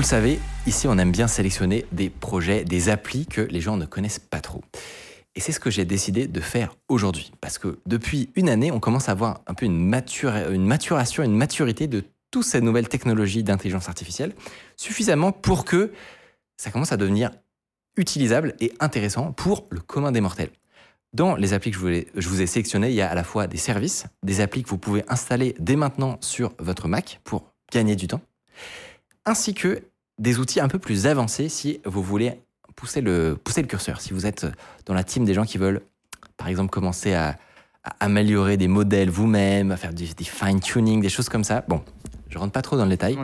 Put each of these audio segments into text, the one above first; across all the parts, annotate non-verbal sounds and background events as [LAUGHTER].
Vous le savez, ici on aime bien sélectionner des projets, des applis que les gens ne connaissent pas trop. Et c'est ce que j'ai décidé de faire aujourd'hui. Parce que depuis une année, on commence à avoir un peu une, une maturation, une maturité de toutes ces nouvelles technologies d'intelligence artificielle, suffisamment pour que ça commence à devenir utilisable et intéressant pour le commun des mortels. Dans les applis que je, voulais, je vous ai sélectionnées, il y a à la fois des services, des applis que vous pouvez installer dès maintenant sur votre Mac pour gagner du temps, ainsi que des outils un peu plus avancés si vous voulez pousser le, pousser le curseur. Si vous êtes dans la team des gens qui veulent, par exemple, commencer à, améliorer des modèles vous-même, à faire du, fine-tuning, des choses comme ça. Bon, je rentre pas trop dans le détail.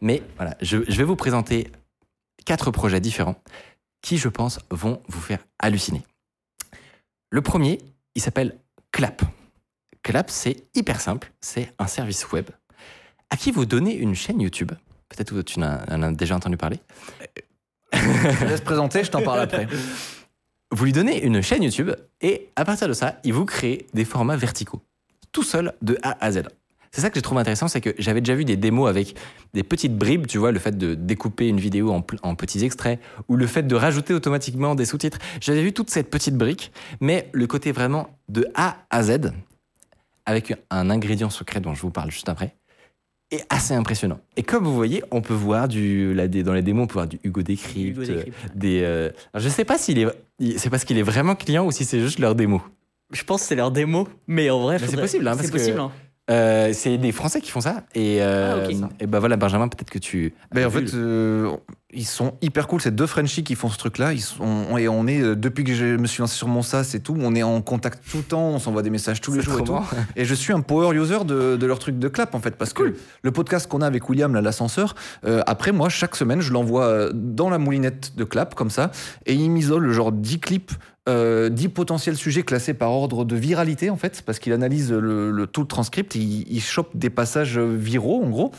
Mais voilà, je, je vais vous présenter quatre projets différents qui, je pense, vont vous faire halluciner. Le premier, il s'appelle Clap. Clap, c'est hyper simple, c'est un service web à qui vous donnez une chaîne YouTube. Peut-être que tu en as déjà entendu parler. je laisse présenter, je t'en parle après. [LAUGHS] Vous lui donnez une chaîne YouTube et à partir de ça, il vous crée des formats verticaux, tout seul de A à Z. C'est ça que j'ai trouvé intéressant, c'est que j'avais déjà vu des démos avec des petites bribes, tu vois, le fait de découper une vidéo en, en petits extraits, ou le fait de rajouter automatiquement des sous-titres. J'avais vu toute cette petite brique, mais le côté vraiment de A à Z, avec un ingrédient secret dont je vous parle juste après, est assez impressionnant. Et comme vous voyez, on peut voir du, dans les démos, on peut voir du Hugo Décrypte, des. Euh, je sais pas s'il est, c'est parce qu'il est vraiment client ou si c'est juste leur démo. Je pense que c'est leur démo, mais en vrai, c'est possible. Hein, c'est possible. Hein. Euh, c'est des Français qui font ça. Et, euh, ah, et bah voilà, Benjamin, peut-être que tu. Ben, en fait, euh, ils sont hyper cool. C'est deux Frenchies qui font ce truc-là. Ils sont, et on est, depuis que je me suis lancé sur mon SaaS et tout, on est en contact tout le temps. On s'envoie des messages tous les jours et tout. Et je suis un power user de, de, leur truc de clap, en fait. Parce que le podcast qu'on a avec William, l'ascenseur, après, moi, chaque semaine, je l'envoie dans la moulinette de clap, comme ça. Et il m'isole genre 10 clips euh, 10 potentiels sujets classés par ordre de viralité, en fait, parce qu'il analyse le, tout le transcript, il, chope des passages viraux, en gros,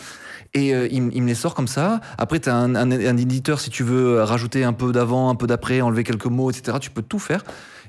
et euh, il, me les sort comme ça. Après, tu as un, éditeur, si tu veux rajouter un peu d'avant, un peu d'après, enlever quelques mots, etc., tu peux tout faire.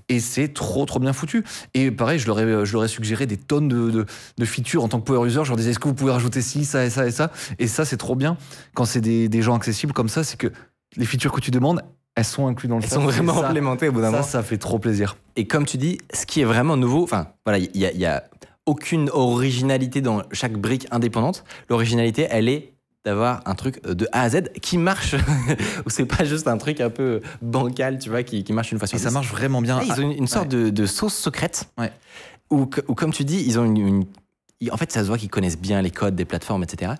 Et c'est trop, trop bien foutu. Et pareil, je leur ai, je leur ai suggéré des tonnes de, de, features en tant que power user. Je leur disais, est-ce que vous pouvez rajouter ci, ça et ça et ça? Et ça, c'est trop bien. Quand c'est des, des gens accessibles comme ça, c'est que les features que tu demandes, elles sont incluses dans le Elles sont vraiment implémentées au bout d'un moment. Ça, ça fait trop plaisir. Et comme tu dis, ce qui est vraiment nouveau, enfin, voilà, il y, a, aucune originalité dans chaque brique indépendante. L'originalité, elle est d'avoir un truc de A à Z qui marche, [LAUGHS] ou c'est pas juste un truc un peu bancal, tu vois, qui, marche une fois sur Et ça marche vraiment bien. ils ont une, sorte de, sauce secrète, ouais. où, comme tu dis, ils ont une en fait, ça se voit qu'ils connaissent bien les codes des plateformes, etc.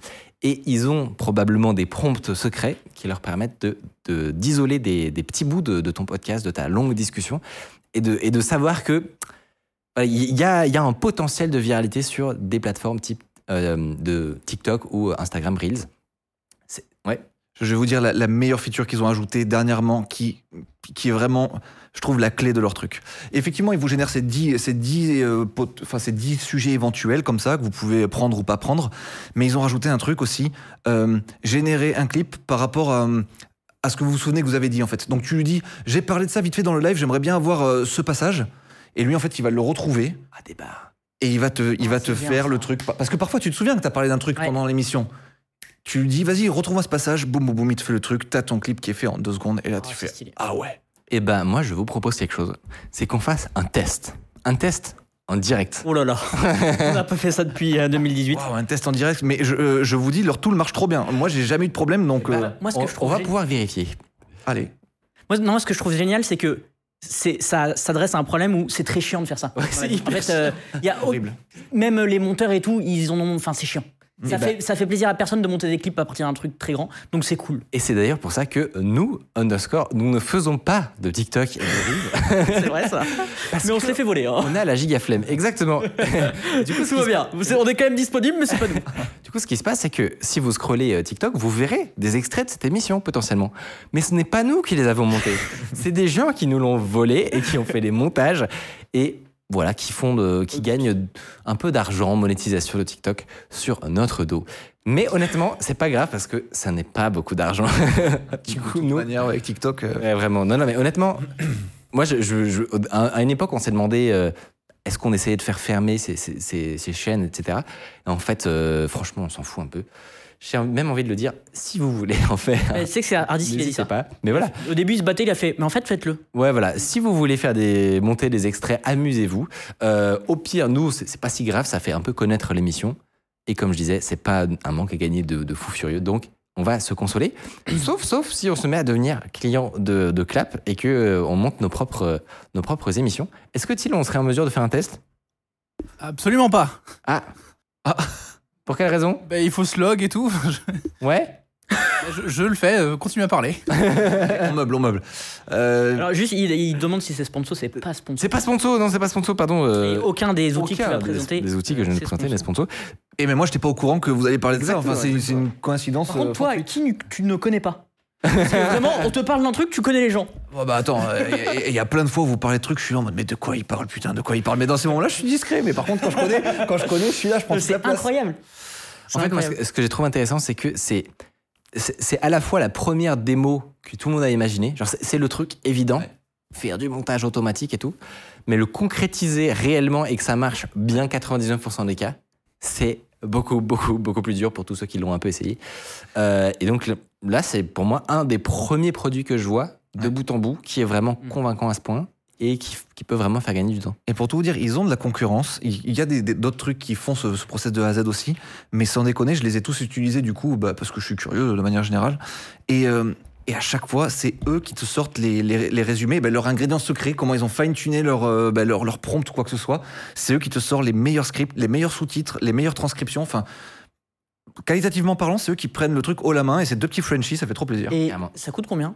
Et ils ont probablement des prompts secrets qui leur permettent d'isoler des, petits bouts de, ton podcast, de ta longue discussion, et de, et de savoir que il y, a, y a un potentiel de viralité sur des plateformes type euh, de TikTok ou Instagram Reels. ouais. Je vais vous dire la, la meilleure feature qu'ils ont ajoutée dernièrement, qui, qui est vraiment je trouve, la clé de leur truc. effectivement, ils vous génèrent ces 10, ces 10, euh, enfin, ces 10 sujets éventuels comme ça, que vous pouvez prendre ou pas prendre. Mais ils ont rajouté un truc aussi, euh, générer un clip par rapport à, à, ce que vous vous souvenez que vous avez dit, en fait. Donc tu lui dis, j'ai parlé de ça vite fait dans le live, j'aimerais bien avoir euh, ce passage. Et lui, en fait, il va le retrouver. Ah, débat. Et il va te, il ah, va te faire le truc. Parce que parfois, tu te souviens que tu as parlé d'un truc pendant l'émission. Tu lui dis, vas-y, retrouve-moi ce passage, boum, boum, boum, il te fait le truc, t'as ton clip qui est fait en deux secondes, et là, tu oh, fais, ah ouais. Eh ben, moi, je vous propose quelque chose. C'est qu'on fasse un test. Un test en direct. Oh là là, [LAUGHS] on n'a pas fait ça depuis 2018. un test en direct, mais je, euh, je, vous dis, leur tool marche trop bien. Moi, j'ai jamais eu de problème, donc bah, euh, moi, ce que on, je trouve on va pouvoir vérifier. Allez. Moi, non, ce que je trouve génial, c'est que c'est ça s'adresse à un problème où c'est très chiant de faire ça. Ouais, en fait, euh, y a [LAUGHS] horrible. Même les monteurs et tout, ils en ont. Enfin, c'est chiant. Ça, bah- fait, ça fait plaisir à personne de monter des clips à partir d'un truc très grand, donc c'est cool. Et c'est d'ailleurs pour ça que nous, underscore, nous ne faisons pas de TikTok et de Reels. C'est vrai ça. Parce mais on se les fait voler. Hein. On a la giga flemme, exactement. [LAUGHS] du, coup, Tout va bien. On est quand même disponible, mais c'est pas nous. [LAUGHS] du coup, ce qui se passe, c'est que si vous scrollez euh, TikTok, vous verrez des extraits de cette émission potentiellement. Mais ce n'est pas nous qui les avons montés. [LAUGHS] c'est des gens qui nous l'ont volé et qui ont fait les montages et voilà, qui font, de- qui gagnent un peu d'argent, monétisation de TikTok sur notre dos. Mais honnêtement, c'est pas grave parce que ça n'est pas beaucoup d'argent. [LAUGHS] du coup, De nous, manière, avec TikTok. euh, Ouais, vraiment. Non, non, mais honnêtement, [CLEARS THROAT] moi, je, je- je- à à une époque, on s'est demandé euh, est-ce qu'on essayait de faire fermer ces, ces- ces- ces chaînes, etc. Et en fait, euh, franchement, on s'en fout un peu. J'ai même envie de le dire, si vous voulez en faire, Tu sais que c'est Hardis qui a dit n'hésitez ça. pas. Mais voilà, Au début, il se battait, il a fait. Mais en fait, faites-le. ouais, voilà. Si vous voulez faire des monter des extraits, amusez-vous. Euh, au pire, nous, c'est pas si grave, ça fait un peu connaître l'émission. Et comme je disais, c'est pas un manque à gagner de, de fou furieux. Donc, on va se consoler. [CLEARS THROAT] sauf, sauf si on se met à devenir client de, de Clap et que euh, on monte nos propres, euh, nos propres émissions. Est-ce que Thiel, on serait en mesure de faire un test? Absolument pas. Ah. Pour quelle raison? Ben, il faut se log et tout. [LAUGHS] Ouais. je, je le fais, euh, continue à parler. [LAUGHS] on meuble, on meuble. Euh, Alors, juste, il, il demande si c'est sponsor, c'est pas sponsor. C'est pas sponsor, non, c'est pas sponsor, pardon. euh, Et aucun des outils que tu vas des- présenter. Des, outils que je viens de présenter, les sponsor. sponsors. Et mais moi, j'étais pas au courant que vous alliez parler de ça. Enfin, Exactement, c'est c'est une coïncidence. Par contre, euh, toi, qui tu ne connais pas? Parce que vraiment, on te parle d'un truc, tu connais les gens. Oh, bah attends, il y, a plein de fois où vous parlez de trucs, je suis là en mode mais de quoi il parle putain, de quoi il parle? Mais dans ces moments-là, je suis discret. Mais par contre, quand je connais, quand je connais, je suis là, je prends toute C'est la place. incroyable. En fait, moi, ce que- j'ai trouvé intéressant, c'est que c'est c'est c'est à la fois la première démo que tout le monde a imaginé. Genre, c'est c'est le truc évident, Ouais. faire du montage automatique et tout. Mais le concrétiser réellement et que ça marche bien 99% des cas, c'est beaucoup, beaucoup, beaucoup plus dur pour tous ceux qui l'ont un peu essayé. Euh, et donc là, c'est pour moi un des premiers produits que je vois de Ouais. bout en bout qui est vraiment Mm. convaincant à ce point et qui, qui peut vraiment faire gagner du temps. Et pour tout vous dire, ils ont de la concurrence. Il y a d'autres trucs qui font ce, ce process de A à Z aussi. Mais sans déconner, je les ai tous utilisés du coup, bah, parce que je suis curieux de manière générale. Et, euh, et à chaque fois, c'est eux qui te sortent les, les, les résumés, bah, leurs ingrédients secrets, comment ils ont fine-tuné leur, euh, bah, leur, leur prompt ou quoi que ce soit. C'est eux qui te sortent les meilleurs scripts, les meilleurs sous-titres, les meilleures transcriptions. Enfin, qualitativement parlant, c'est eux qui prennent le truc haut la main. Et ces deux petits Frenchies, ça fait trop plaisir. Et ça coûte combien?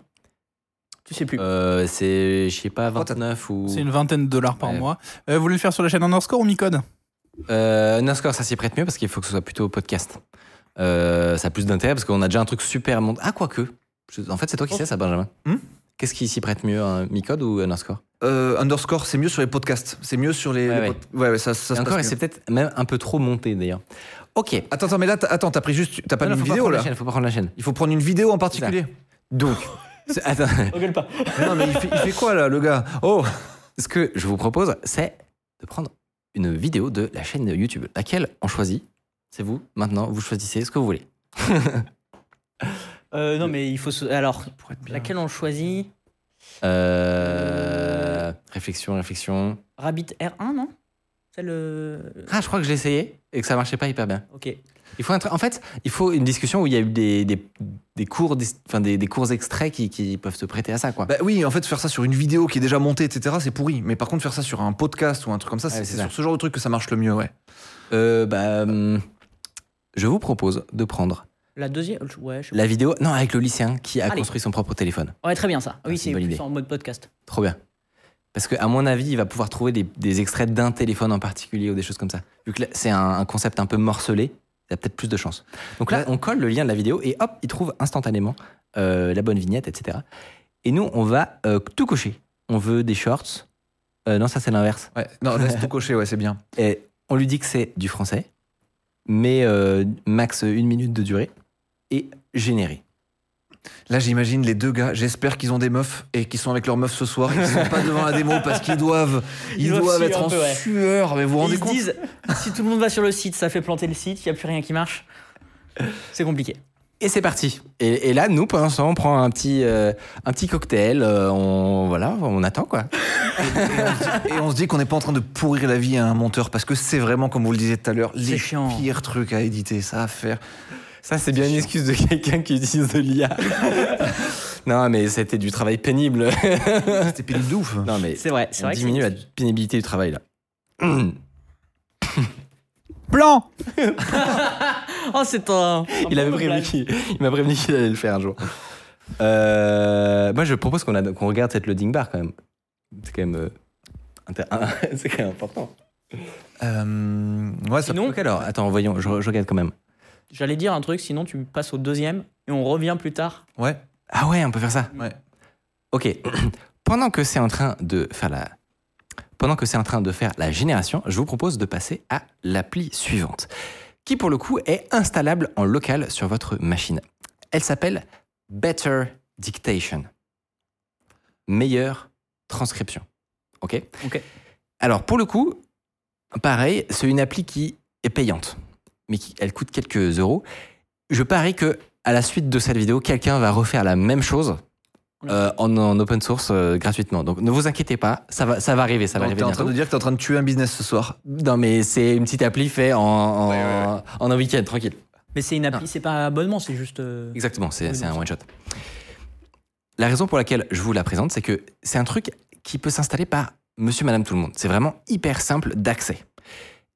Tu sais plus. Euh, c'est, je sais pas, 29 ou. C'est une vingtaine de dollars par Ouais. mois. Euh, vous voulez le faire sur la chaîne Underscore ou Micode? Euh, Underscore, ça s'y prête mieux parce qu'il faut que ce soit plutôt podcast. Euh, ça a plus d'intérêt parce qu'on a déjà un truc super monté. Ah, quoique. Je- En fait, c'est toi qui sais ça, Benjamin. Hmm Qu'est-ce qui s'y prête mieux, un Micode ou Underscore? Euh, underscore, c'est mieux sur les podcasts. C'est mieux sur les. Ouais, les ouais. ouais, ouais, ça, ça Et se encore, c'est peut-être même un peu trop monté d'ailleurs. Ok. Attends, attends, mais là, t'as- attends, t'as pris juste. T'as pas Non, mis non, une faut vidéo prendre là la chaîne, faut pas prendre la chaîne. Il faut prendre une vidéo en particulier. Donc, [LAUGHS] attends. Regueule pas. [LAUGHS] Non, mais il fait, il fait quoi là, le gars? Oh ce que je vous propose, c'est de prendre une vidéo de la chaîne de YouTube. Laquelle on choisit C'est vous, maintenant, vous choisissez ce que vous voulez. [LAUGHS] Euh, non, mais il faut. se- Alors, Pour être bien. laquelle on choisit Euh... Réflexion, réflexion. Rabbit R1, non? C'est le. Ah, je crois que j'ai essayé et que ça marchait pas hyper bien. Ok. Il faut un en fait, il faut une discussion où il y a eu des, des, des cours, enfin des, des cours extraits qui, qui peuvent se prêter à ça, quoi. Bah oui, en fait, faire ça sur une vidéo qui est déjà montée, etc., c'est pourri. Mais par contre, faire ça sur un podcast ou un truc comme ça, Ouais, c'est c'est c'est ça. sur ce genre de truc que ça marche le mieux, ouais. Euh, bah, hum, je vous propose de prendre La deuxième. Ouais, je sais la vidéo, non, avec le lycéen qui a Allez. construit son propre téléphone. Ouais, très bien ça. Ah, Oui, c'est plus idée. en mode podcast. Trop bien. Parce que à mon avis, il va pouvoir trouver des, des extraits d'un téléphone en particulier ou des choses comme ça. Vu que là, c'est un, un concept un peu morcelé, il a peut-être plus de chance. Donc là, Ouais. on colle le lien de la vidéo et hop, il trouve instantanément euh, la bonne vignette, etc. Et nous, on va euh, tout cocher. On veut des shorts. Euh, non, ça c'est l'inverse. Ouais, non, laisse [LAUGHS] tout cocher, ouais, c'est bien. Et on lui dit que c'est du français, mais euh, max une minute de durée et généré. Là, j'imagine les deux gars, j'espère qu'ils ont des meufs et qu'ils sont avec leurs meufs ce soir qu'ils sont pas devant la démo parce qu'ils doivent, [LAUGHS] ils, Ils doivent être en peu, ouais. sueur. Mais vous vous rendez ils se compte disent si tout le monde va sur le site, ça fait planter le site, il n'y a plus rien qui marche. C'est compliqué. Et c'est parti. Et, et là, nous, pendant ce temps, on prend un petit, euh, un petit cocktail. euh, on, voilà, on attend quoi. [LAUGHS] Et on se dit qu'on n'est pas en train de pourrir la vie à un monteur parce que c'est vraiment, comme vous le disiez tout à l'heure, les chiant. pires trucs à éditer, ça à faire. Ça, c'est bien une excuse de quelqu'un qui utilise de l'IA. [LAUGHS] non, mais c'était du travail pénible. [LAUGHS] C'était pénible de ouf. non, mais C'est vrai, c'est on vrai. diminue la pénibilité du travail là. [COUGHS] Plan [LAUGHS] Oh, c'est un. Il avait prévenu qu'il- il m'a prévenu qu'il allait le faire un jour. Euh, moi, je propose qu'on a- qu'on regarde cette loading bar quand même. C'est quand même, euh, inter- c'est quand même important. Euh, ouais, ça- Sinon, Donc alors, attends, voyons, je, je regarde quand même. J'allais dire un truc, sinon tu passes au deuxième et on revient plus tard. ouais. Ah ouais, on peut faire ça. Ouais. Ok. [CLEARS THROAT] Pendant que c'est en train de faire la, pendant que c'est en train de faire la génération, je vous propose de passer à l'appli suivante, qui pour le coup est installable en local sur votre machine. Elle s'appelle Better Dictation. Meilleure transcription. Ok. Ok. Alors pour le coup, pareil, c'est une appli qui est payante, mais qui, elle coûte quelques euros. Je parie que à la suite de cette vidéo, quelqu'un va refaire la même chose euh, en, en open source euh, gratuitement. Donc ne vous inquiétez pas, ça va, ça va arriver, ça va Donc, arriver t'es en train de dire que t'es en train de tuer un business ce soir. Non mais c'est une petite appli faite en, en, Ouais, ouais, en un week-end, tranquille. Mais c'est une appli, c'est pas un abonnement, c'est juste. euh, Exactement, c'est un one shot. La raison pour laquelle je vous la présente, c'est que c'est un truc qui peut s'installer par monsieur, madame, tout le monde. C'est vraiment hyper simple d'accès.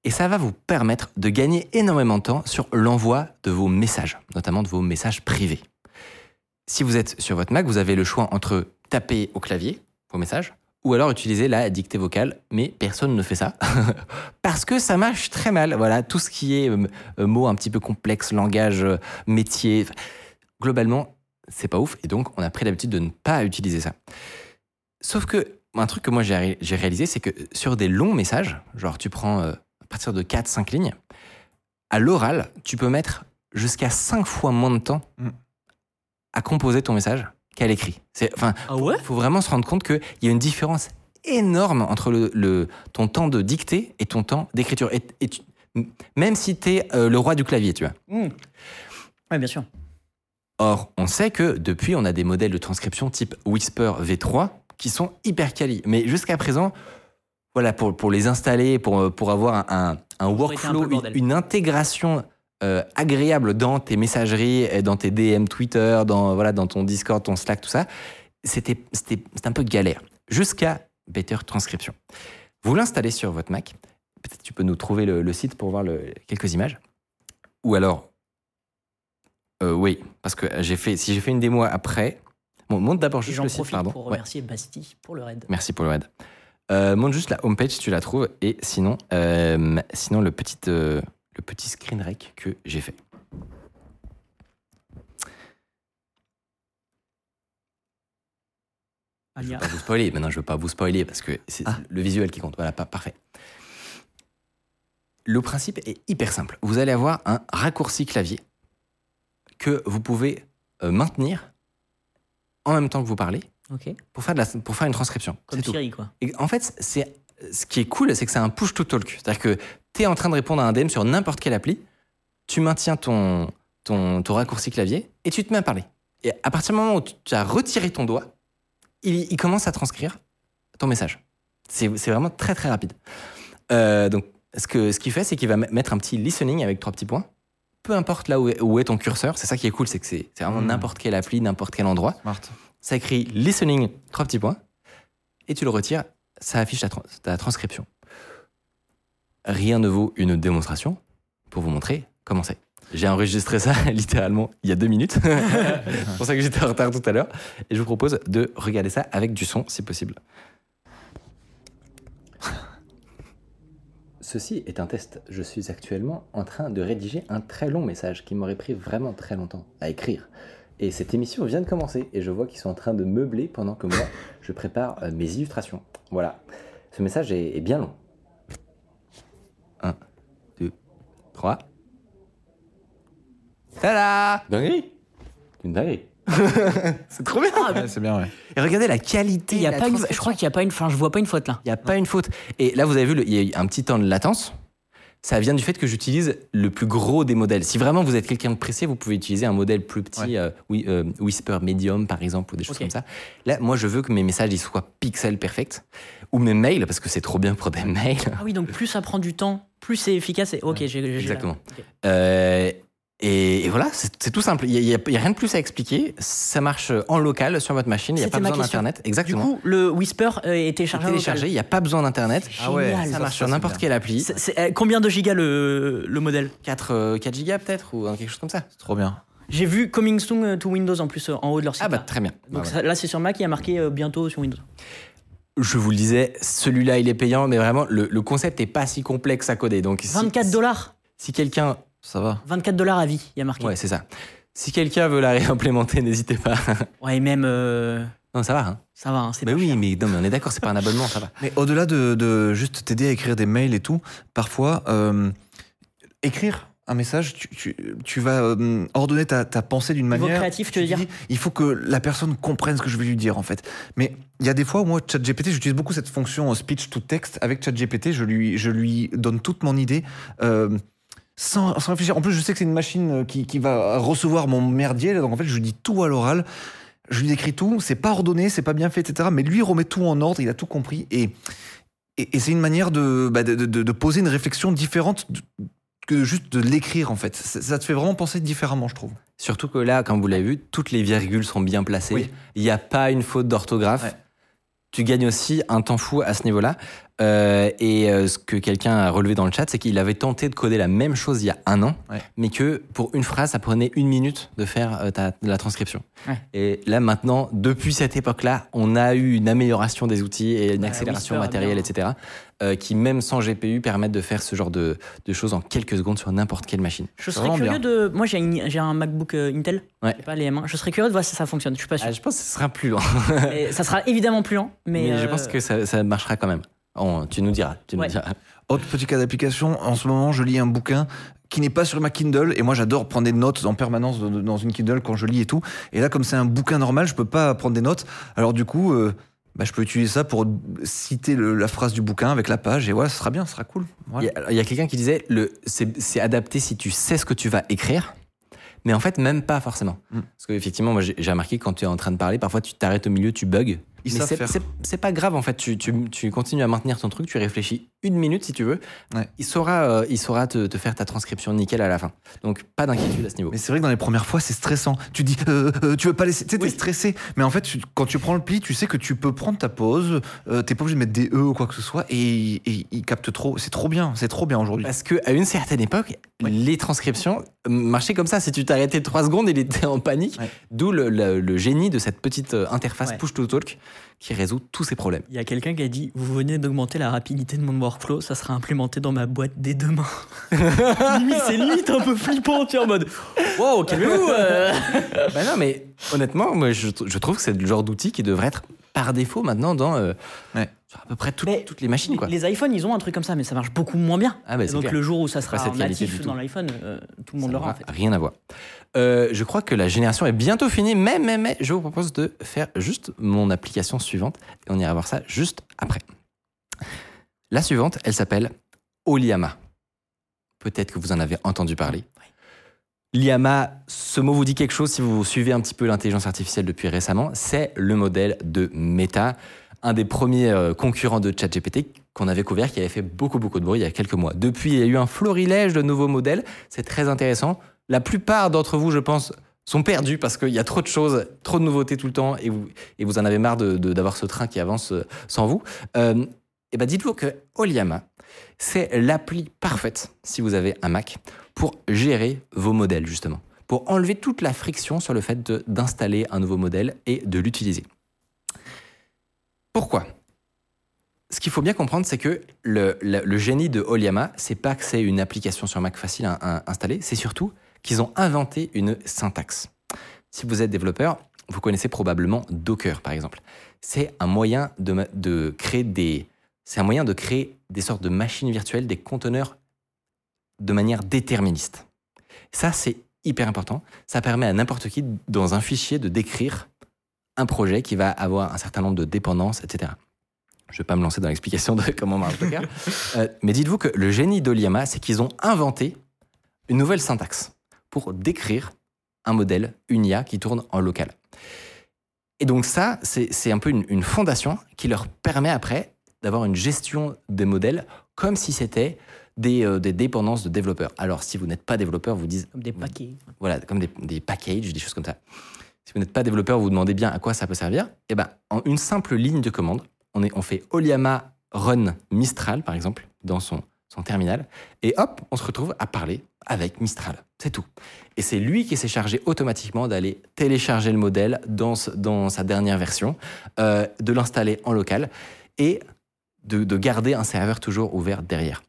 Et ça va vous permettre de gagner énormément de temps sur l'envoi de vos messages, notamment de vos messages privés. Si vous êtes sur votre Mac, vous avez le choix entre taper au clavier vos messages ou alors utiliser la dictée vocale, mais personne ne fait ça [LAUGHS] parce que ça marche très mal. Voilà, tout ce qui est euh, euh, mots un petit peu complexes, langage, euh, métier, globalement, c'est pas ouf et donc on a pris l'habitude de ne pas utiliser ça. Sauf que un truc que moi j'ai ré- j'ai réalisé, c'est que sur des longs messages, genre tu prends à partir de 4-5 lignes, à l'oral, tu peux mettre jusqu'à 5 fois moins de temps Mm. à composer ton message qu'à l'écrit. Enfin, Ah ouais? il faut vraiment se rendre compte qu'il y a une différence énorme entre le, le- ton temps de dictée et ton temps d'écriture. Et, et tu- même si tu es le roi du clavier, tu vois. Hmm. Ouais, bien sûr. Or, on sait que depuis, on a des modèles de transcription type Whisper V3 qui sont hyper quali. Mais jusqu'à présent, voilà, pour, pour les installer, pour, pour avoir un, un workflow, une, intégration euh, agréable dans tes messageries, dans tes DM Twitter, dans, voilà, dans ton Discord, ton Slack, tout ça, c'était un peu galère. Jusqu'à Better Transcription. Vous l'installez sur votre Mac. Peut-être tu peux nous trouver le, le site pour voir le- quelques images. Ou alors, euh, oui, parce que j'ai fait, si j'ai fait une démo après, bon, monte d'abord juste le site, pardon. pour Ouais. remercier Bastille pour le raid. Merci pour le raid. Euh, monte juste la homepage si tu la trouves et sinon, euh, sinon le petit, euh, le petit screen rec que j'ai fait. Je Anya. veux pas vous spoiler. Maintenant, je veux pas vous spoiler parce que c'est Ah. le visuel qui compte. Voilà, pas parfait. Le principe est hyper simple. Vous allez avoir un raccourci clavier que vous pouvez euh, maintenir en même temps que vous parlez Pour faire, de la, pour faire une transcription. Comme C'est tout. Siri, quoi. Et en fait, c'est ce qui est cool, c'est que c'est un push to talk. C'est-à-dire que tu es en train de répondre à un DM sur n'importe quelle appli, tu maintiens ton, ton, ton raccourci clavier et tu te mets à parler. Et à partir du moment où tu as retiré ton doigt, il, il commence à transcrire ton message. C'est c'est vraiment très très rapide. Euh, donc, ce qu'il ce qu'il fait, c'est qu'il va me- mettre un petit listening avec trois petits points. Peu importe là où est, où est ton curseur, c'est ça qui est cool, c'est que c'est c'est vraiment Mm. n'importe quelle appli, n'importe quel endroit Smart. Ça écrit listening, trois petits points, et tu le retires, ça affiche ta, trans- ta transcription. Rien ne vaut une démonstration pour vous montrer comment c'est. J'ai enregistré ça [LAUGHS] littéralement il y a deux minutes. [LAUGHS] c'est pour ça que j'étais en retard tout à l'heure. Et je vous propose de regarder ça avec du son si possible. Ceci est un test. Je suis actuellement en train de rédiger un très long message qui m'aurait pris vraiment très longtemps à écrire. Et cette émission vient de commencer et je vois qu'ils sont en train de meubler pendant que moi [LAUGHS] je prépare euh, mes illustrations. Voilà. Ce message est, est bien long. 1, 2, 3. Tada Dinguerie Une dinguerie. [LAUGHS] C'est trop bien Ouais, c'est bien, ouais. Et regardez la qualité Il y a la pas une, je transcription. crois qu'il n'y a pas une, enfin, je vois pas une faute là. Il n'y a pas une faute. Et là, vous avez vu, le- il y a eu un petit temps de latence. Ça vient du fait que j'utilise le plus gros des modèles. Si vraiment vous êtes quelqu'un de pressé, vous pouvez utiliser un modèle plus petit, Ouais. euh, oui, euh, Whisper Medium par exemple, ou des choses comme ça. Là, moi, je veux que mes messages ils soient pixel perfect. Ou mes mails, parce que c'est trop bien pour des [LAUGHS] mails. Ah oui, donc plus ça prend du temps, plus c'est efficace. Et... Ok, j'ai Exactement. Euh, Et, et voilà, c'est tout simple. Il n'y a, a rien de plus à expliquer. Ça marche en local sur votre machine. Il n'y a C'était pas besoin d'Internet. Du Exactement. coup, le Whisper euh, est téléchargé téléchargé, il n'y a pas besoin d'Internet. Ah ouais, ça ça, marche sur n'importe quelle appli. Euh, combien de gigas le, le modèle? 4, euh, 4 gigas peut-être ou quelque chose comme ça. C'est trop bien. J'ai vu Coming Soon euh, to Windows en plus euh, en haut de leur site. Ah bah très bien. Donc Bah, ça- là, c'est sur Mac, il y a marqué euh, bientôt sur Windows. Je vous le disais, celui-là il est payant, mais vraiment le, le concept n'est pas si complexe à coder. Donc si- 24 dollars Si quelqu'un, Ça va. 24 dollars à vie, il y a marqué. ouais c'est ça. Si quelqu'un veut la réimplémenter, [LAUGHS] n'hésitez pas. Ouais, et même, euh, non ça va. Hein. ça va, hein, c'est pas oui, cher. mais non, mais on est d'accord, c'est pas un abonnement, ça va. Mais au-delà de, de juste t'aider à écrire des mails et tout, parfois, euh, écrire un message, tu, tu- tu vas euh, ordonner ta, ta pensée d'une manière. créatif, tu veux dire dis, Il faut que la personne comprenne ce que je vais lui dire, en fait. Mais il y a des fois où moi, ChatGPT, j'utilise beaucoup cette fonction speech to text. Avec ChatGPT, je lui, je lui donne toute mon idée. euh, sans, sans réfléchir. En plus, je sais que c'est une machine euh, qui, qui va recevoir mon merdier. Donc, en fait, je lui dis tout à l'oral. Je lui décris tout. C'est pas ordonné, c'est pas bien fait, etc. Mais lui, il remet tout en ordre. Il a tout compris. Et, et, et c'est une manière de, bah, de, de- de poser une réflexion différente que juste de l'écrire, en fait. Ça, ça te fait vraiment penser différemment, je trouve. Surtout que là, comme vous l'avez vu, toutes les virgules sont bien placées. Oui. Il n'y a pas une faute d'orthographe. Ouais. Tu gagnes aussi un temps fou à ce niveau-là. Euh, et euh, ce que quelqu'un a relevé dans le chat, c'est qu'il avait tenté de coder la même chose il y a un an, Ouais. mais que pour une phrase, ça prenait une minute de faire euh, ta- la transcription. Ouais. Et là, maintenant, depuis cette époque-là, on a eu une amélioration des outils et une Ouais, accélération Whisper, matérielle, bien. etc., euh, qui, même sans GPU, permettent de faire ce genre de, de choses en quelques secondes sur n'importe quelle machine. Je serais curieux de. Moi, j'ai une- j'ai un MacBook euh, Intel, Ouais. j'ai pas les M1. Je serais curieux de voir si ça fonctionne. Je suis pas sûr. Ah, je pense que ce sera plus lent. [LAUGHS] Et ça sera évidemment plus lent, mais, Mais, je euh, pense que ça, ça marchera quand même. On- tu nous diras. Tu nous diras. Autre petit cas d'application, en ce moment, je lis un bouquin qui n'est pas sur ma Kindle et moi j'adore prendre des notes en permanence dans- dans une Kindle quand je lis et tout. Et là, comme c'est un bouquin normal, je peux pas prendre des notes. Alors du coup, euh, bah, je peux utiliser ça pour citer le- la phrase du bouquin avec la page et voilà, ce sera bien, ce sera cool. Il Voilà. y a, il y a quelqu'un qui disait le c'est adapté si tu sais ce que tu vas écrire. Mais en fait, même pas forcément. Mm. Parce qu'effectivement, moi, j'ai j'ai remarqué quand tu es en train de parler, parfois tu t'arrêtes au milieu, tu bugs. Ils mais savent c'est- faire. c'est c'est pas grave, en fait. Tu, tu, tu continues à maintenir ton truc, tu réfléchis une minute si tu veux. Ouais. Il saura, euh, il saura te, te faire ta transcription nickel à la fin. Donc, pas d'inquiétude à ce niveau. Mais c'est vrai que dans les premières fois, c'est stressant. Tu dis, euh, euh, tu veux pas laisser, tu sais, t'es Oui. stressé. Mais en fait, tu- quand tu prends le pli, tu sais que tu peux prendre ta pause. T'es pas obligé de mettre des e ou quoi que ce soit et, et il capte trop. C'est trop bien, c'est trop bien aujourd'hui. Parce qu'à une certaine époque, les transcriptions marchaient comme ça. Si tu t'arrêtais trois secondes, il était en panique. Ouais. D'où le, le- le génie de cette petite interface Ouais. push-to-talk qui résout tous ces problèmes. Il y a quelqu'un qui a dit Vous venez d'augmenter la rapidité de mon workflow, ça sera implémenté dans ma boîte dès demain. [LAUGHS] c'est limite un peu flippant, tu es en mode Wow, calmez-vous euh. bah non, mais honnêtement, moi, je, je trouve que c'est le genre d'outil qui devrait être par défaut maintenant dans euh, Ouais. sur à peu près toutes, les machines. Quoi. Les iPhones, ils ont un truc comme ça, mais ça marche beaucoup moins bien. Ah bah, Donc clair. le jour où ça sera cette qualité natif dans l'iPhone, euh, tout le monde l'aura en n'aura fait. Rien à voir. Euh, je crois que la génération est bientôt finie, mais, mais, mais je vous propose de faire juste mon application suivante et on ira voir ça juste après. La suivante, elle s'appelle Oliama. Peut-être que vous en avez entendu parler. Liama, ce mot vous dit quelque chose si vous suivez un petit peu l'intelligence artificielle depuis récemment. C'est le modèle de Meta, un des premiers euh, concurrents de ChatGPT qu'on avait couvert, qui avait fait beaucoup beaucoup de bruit il y a quelques mois. Depuis, il y a eu un florilège de nouveaux modèles. C'est très intéressant. La plupart d'entre vous, je pense, sont perdus parce qu'il y a trop de choses, trop de nouveautés tout le temps et vous, en avez marre de- de- d'avoir ce train qui avance euh, sans vous. Euh, et ben dites-vous que Oliama, c'est l'appli parfaite si vous avez un Mac pour gérer vos modèles justement, pour enlever toute la friction sur le fait d'installer un nouveau modèle et de l'utiliser. Pourquoi? Ce qu'il faut bien comprendre, c'est que le, le- génie de Oliama, c'est pas que c'est une application sur Mac facile à, à installer, c'est surtout qu'ils ont inventé une syntaxe. Si vous êtes développeur, vous connaissez probablement Docker par exemple. C'est un moyen de, de créer des, c'est un moyen de créer des sortes de machines virtuelles, des conteneurs de manière déterministe. Ça, c'est hyper important. Ça permet à n'importe qui, dans un fichier, de décrire un projet qui va avoir un certain nombre de dépendances, etc. Je ne vais pas me lancer dans l'explication de [LAUGHS] comment marche Docker. Euh, mais dites-vous que le génie d'Oliama, c'est qu'ils ont inventé une nouvelle syntaxe pour décrire un modèle, une IA qui tourne en local. Et donc ça, c'est un peu une fondation qui leur permet après d'avoir une gestion des modèles comme si c'était des, euh, des dépendances de développeurs. Alors, si vous n'êtes pas développeur, vous dites Comme des paquets. voilà, comme des, des packages, des choses comme ça. Si vous n'êtes pas développeur, vous vous demandez bien à quoi ça peut servir. Eh ben, en une simple ligne de commande, on, est, on fait Oliama run Mistral, par exemple, dans son, son terminal, et hop, on se retrouve à parler avec Mistral. C'est tout. Et c'est lui qui s'est chargé automatiquement d'aller télécharger le modèle dans, sa dernière version, euh, de l'installer en local et de, de garder un serveur toujours ouvert derrière.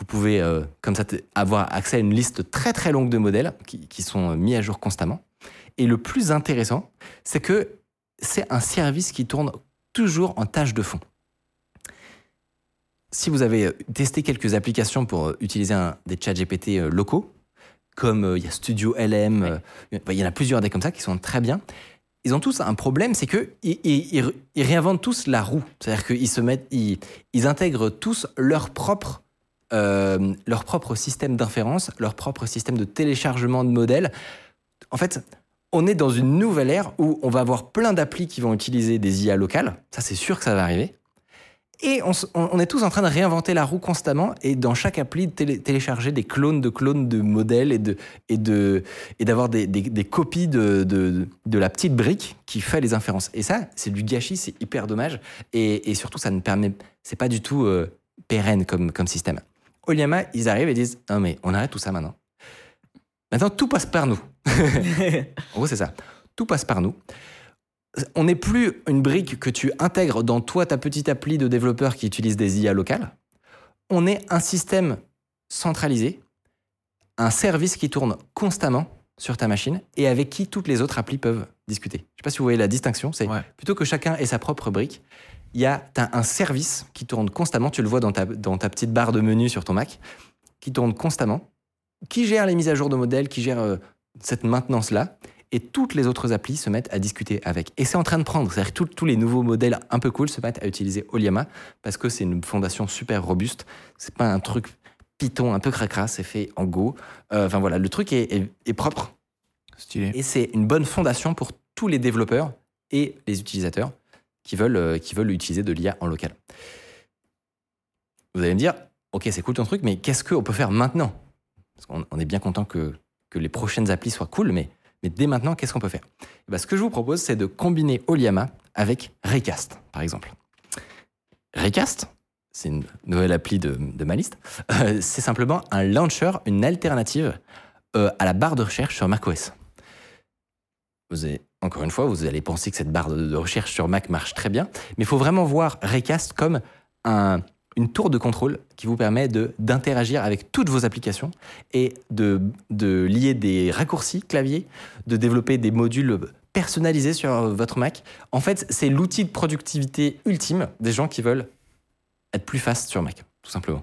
Vous pouvez, euh, comme ça, avoir accès à une liste très très longue de modèles qui, qui sont euh, mis à jour constamment. Et le plus intéressant, c'est que c'est un service qui tourne toujours en tâche de fond. Si vous avez euh, testé quelques applications pour utiliser un- des chats GPT locaux, comme euh, il y a Studio LM, euh, il y en a plusieurs des comme ça qui sont très bien. Ils ont tous un problème, c'est que ils, ils- ils- ils réinventent tous la roue. C'est-à-dire qu'ils se mettent, ils, ils intègrent tous leur propre, euh, leur propre système d'inférence, leur propre système de téléchargement de modèles. En fait, on est dans une nouvelle ère où on va avoir plein d'applis qui vont utiliser des IA locales. Ça, c'est sûr que ça va arriver. Et on, est tous en train de réinventer la roue constamment et dans chaque appli de télé- télécharger des clones de clones de modèles et de et de et d'avoir des, des- copies de, de, de la petite brique qui fait les inférences. Et ça, c'est du gâchis, c'est hyper dommage. Et, et surtout, ça ne permet, c'est pas du tout euh, pérenne comme, comme système. Oliama, ils arrivent et disent non mais on arrête tout ça maintenant. Maintenant, tout passe par nous. [LAUGHS] En gros, c'est ça. Tout passe par nous. On n'est plus une brique que tu intègres dans toi, ta petite appli de développeur qui utilise des IA locales. On est un système centralisé, un service qui tourne constamment sur ta machine et avec qui toutes les autres applis peuvent discuter. Je ne sais pas si vous voyez la distinction. C'est Ouais. plutôt que chacun ait sa propre brique, il y a un service qui tourne constamment. Tu le vois dans ta, dans ta petite barre de menu sur ton Mac, qui tourne constamment, qui gère les mises à jour de modèles, qui gère euh, cette maintenance-là, et toutes les autres applis se mettent à discuter avec. Et c'est en train de prendre, c'est-à-dire que tous- les nouveaux modèles un peu cool se mettent à utiliser Oliama, parce que c'est une fondation super robuste, c'est pas un truc Python un peu cracra, c'est fait en Go. Euh, Enfin voilà, le truc est, est- est propre, Stylé. et c'est une bonne fondation pour tous les développeurs et les utilisateurs qui veulent, euh, qui veulent utiliser de l'IA en local. Vous allez me dire, ok, c'est cool ton truc, mais qu'est-ce qu'on peut faire maintenant? Parce qu'on on est bien content que, que les prochaines applis soient cool, mais, mais dès maintenant, qu'est-ce qu'on peut faire? Eh ben, Ce que je vous propose, c'est de combiner Oliama avec Recast, par exemple. Recast, c'est une nouvelle appli de, de ma liste, euh, c'est simplement un launcher, une alternative euh, à la barre de recherche sur macOS. Vous avez, encore une fois, vous allez penser que cette barre de, de recherche sur Mac marche très bien, mais il faut vraiment voir Recast comme un- une tour de contrôle qui vous permet d'interagir avec toutes vos applications et de, de lier des raccourcis clavier, de développer des modules personnalisés sur votre Mac. En fait, c'est l'outil de productivité ultime des gens qui veulent être plus fast sur Mac, tout simplement.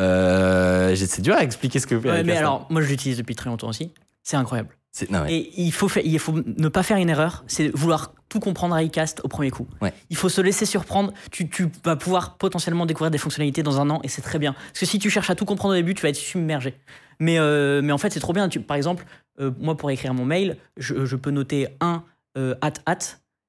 Euh, c'est dur à expliquer ce que fait Ouais, mais hein. alors, moi je l'utilise depuis très longtemps aussi. C'est incroyable. C'est- non, ouais. Et il faut, faire- il faut ne pas faire une erreur, c'est vouloir tout comprendre à iCast au premier coup. Ouais. Il faut se laisser surprendre. Tu, tu vas pouvoir potentiellement découvrir des fonctionnalités dans un an et c'est très bien. Parce que si tu cherches à tout comprendre au début, tu vas être submergé. Mais, euh, mais en fait, c'est trop bien. Tu- par exemple, euh, moi pour écrire mon mail, je, je peux noter un euh, at at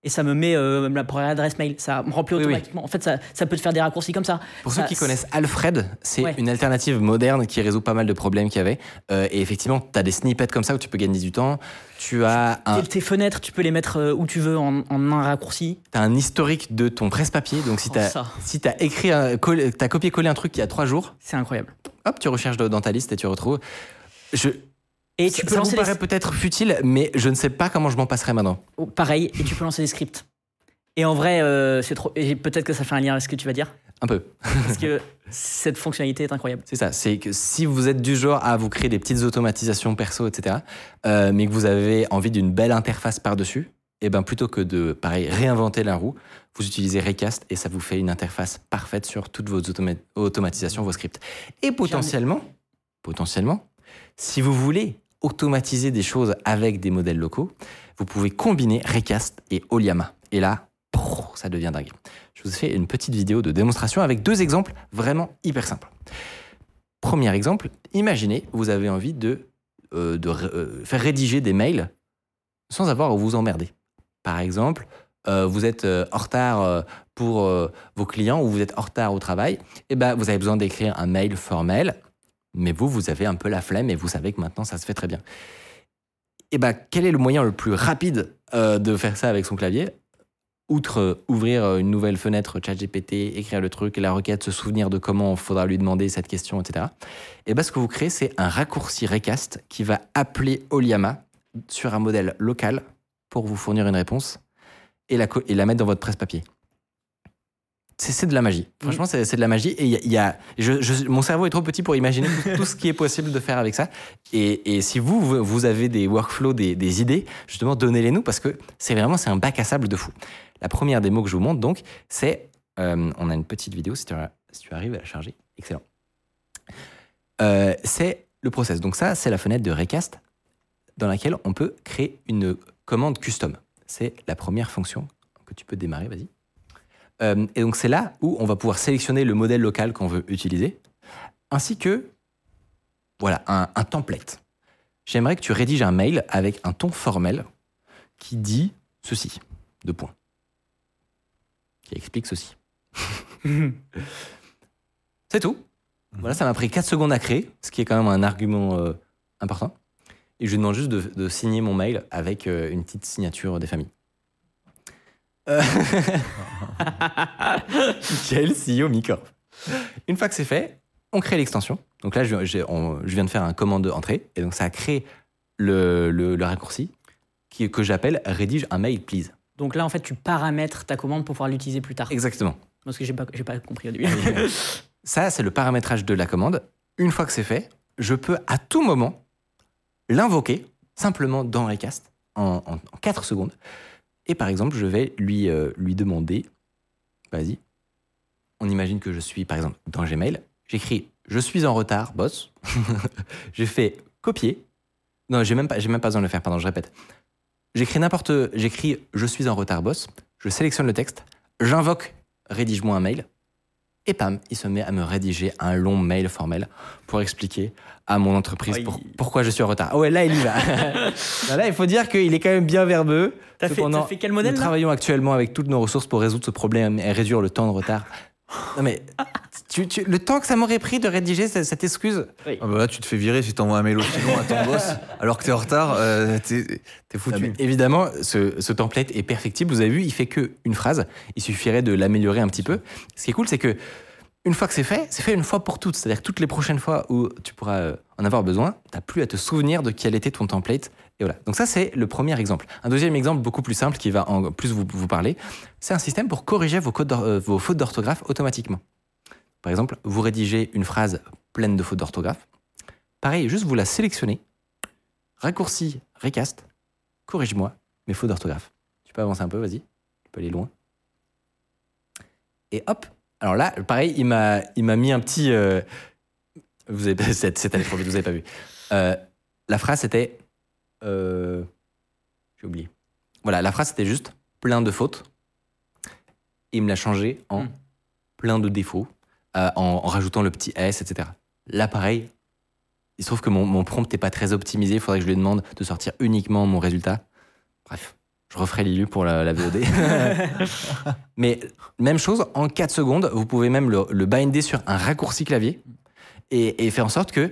et ça me met euh, la première adresse mail. Ça me remplit Oui, oui. automatiquement. En fait, ça, ça peut te faire des raccourcis comme ça. Pour Ça- ceux qui connaissent Alfred, c'est Ouais. une alternative moderne qui résout pas mal de problèmes qu'il y avait. Euh, et effectivement, tu as des snippets comme ça où tu peux gagner du temps. Tu as un, Tes, tes fenêtres, tu peux les mettre euh, où tu veux en, en un raccourci. t'as un historique de ton presse-papier. Donc si Oh, tu as, si t'as écrit, copié-collé un truc il y a trois jours, C'est incroyable. hop, tu recherches dans ta liste et tu retrouves. Je, Et ça, tu peux ça vous lancer paraît peut-être futile, mais je ne sais pas comment je m'en passerai maintenant. Oh, pareil, et tu peux lancer des scripts. Et en vrai, euh, c'est trop. et Peut-être que ça fait un lien avec ce que tu vas dire, Un peu. parce que [LAUGHS] cette fonctionnalité est incroyable. C'est ça, c'est que si vous êtes du genre à vous créer des petites automatisations perso, etc., euh, mais que vous avez envie d'une belle interface par-dessus, et ben plutôt que de, pareil, réinventer la roue, vous utilisez Recast et ça vous fait une interface parfaite sur toutes vos automa- automatisations, vos scripts. Et potentiellement, potentiellement, si vous voulez automatiser des choses avec des modèles locaux, vous pouvez combiner Recast et Oliama. Et là, ça devient dingue. Je vous ai fait une petite vidéo de démonstration avec deux exemples vraiment hyper simples. Premier exemple, imaginez, vous avez envie de, euh, euh, faire rédiger des mails sans avoir à vous emmerder. Par exemple, euh, vous êtes en retard pour vos clients ou vous êtes en retard au travail, eh ben, vous avez besoin d'écrire un mail formel, mais vous, vous avez un peu la flemme et vous savez que maintenant, ça se fait très bien. Eh ben, quel est le moyen le plus rapide euh, de faire ça avec son clavier? Outre euh, ouvrir euh, une nouvelle fenêtre ChatGPT, écrire le truc, la requête, se souvenir de comment il faudra lui demander cette question, etc. Eh ben, ce que vous créez, c'est un raccourci Recast qui va appeler Oliama sur un modèle local pour vous fournir une réponse et et la mettre dans votre presse-papier. C'est de la magie. Franchement, c'est c'est de la magie. Et il y a, y a- je- je- mon cerveau est trop petit pour imaginer tout, tout ce qui est possible de faire avec ça. Et, et si vous, vous vous avez des workflows, des, des idées, justement, donnez-les nous parce que c'est vraiment c'est un bac à sable de fou. La première démo que je vous montre, donc, c'est. euh, on a une petite vidéo, si tu, si tu arrives à la charger. Excellent. Euh, c'est le process. Donc, ça, c'est la fenêtre de Recast dans laquelle on peut créer une commande custom. C'est la première fonction que tu peux démarrer, vas-y. Euh, et donc c'est là où on va pouvoir sélectionner le modèle local qu'on veut utiliser, ainsi que voilà un, un template. J'aimerais que tu rédiges un mail avec un ton formel qui dit ceci, deux points, qui explique ceci. [LAUGHS] C'est tout. Voilà, ça m'a pris 4 secondes à créer, ce qui est quand même un argument euh, important. Et je lui demande juste de, de signer mon mail avec euh, une petite signature des familles. Euh, [LAUGHS] Quel CEO Micorp. Une fois que c'est fait, on crée l'extension. Donc là, je, j'ai- on- je viens de faire un commande entrée. Et donc ça a créé le, le- le raccourci qui, que j'appelle rédige un mail, please. Donc là, en fait, tu paramètres ta commande pour pouvoir l'utiliser plus tard. Exactement. Parce que j'ai pas, pas compris au début. [LAUGHS] Ça, c'est le paramétrage de la commande. Une fois que c'est fait, je peux à tout moment l'invoquer simplement dans Recast en, en, 4 secondes. Et par exemple, je vais lui, euh, lui demander, vas-y, on imagine que je suis par exemple dans Gmail, j'écris je suis en retard, boss. [LAUGHS] je fais copier. Non, j'ai même pas, j'ai même pas besoin de le faire. Pardon, je répète. J'écris n'importe, j'écris je suis en retard, boss. Je sélectionne le texte, j'invoque rédige-moi un mail. Et pam, il se met à me rédiger un long mail formel pour expliquer à mon entreprise Oui. pour- pourquoi je suis en retard? Ah ouais, là, il y va. [LAUGHS] là, il faut dire qu'il est quand même bien verbeux. T'as fait, fait quel modèle Nous travaillons actuellement avec toutes nos ressources pour résoudre ce problème et réduire le temps de retard. Non mais, tu- tu- le temps que ça m'aurait pris de rédiger cette, cette excuse, Ah bah là, tu te fais virer si t'envoies un mail aussi long à ton [LAUGHS] boss alors que t'es en retard, euh, t'es Non, foutu. évidemment, ce, ce template est perfectible. Vous avez vu, il fait que une phrase. Il suffirait de l'améliorer un petit peu. Ce qui est cool, c'est que une fois que c'est fait, c'est fait une fois pour toutes. C'est-à-dire que toutes les prochaines fois où tu pourras euh, en avoir besoin, t'as plus à te souvenir de quel était ton template. Et voilà. Donc ça, c'est le premier exemple. Un deuxième exemple beaucoup plus simple qui va en plus vous, vous parler, c'est un système pour corriger vos, euh, vos fautes d'orthographe automatiquement. Par exemple, vous rédigez une phrase pleine de fautes d'orthographe. Pareil, juste vous la sélectionnez, raccourci, recast, corrige-moi mes fautes d'orthographe. Tu peux avancer un peu, vas-y. Tu peux aller loin. Et hop. Alors là, pareil, il m'a, il m'a mis un petit. euh, vous avez, allé trop vite, vous avez pas vu. Euh, la phrase c'était. euh, j'ai oublié. Voilà, la phrase c'était juste plein de fautes. Et il me l'a changé en Hmm. plein de défauts, en, en rajoutant le petit S, etc. Là, pareil, il se trouve que mon, mon prompt n'est pas très optimisé. Il faudrait que je lui demande de sortir uniquement mon résultat. Bref, je referai l'ILU pour la, la VOD. [LAUGHS] Mais même chose, en 4 secondes, vous pouvez même le, le binder sur un raccourci clavier et, et faire en sorte que,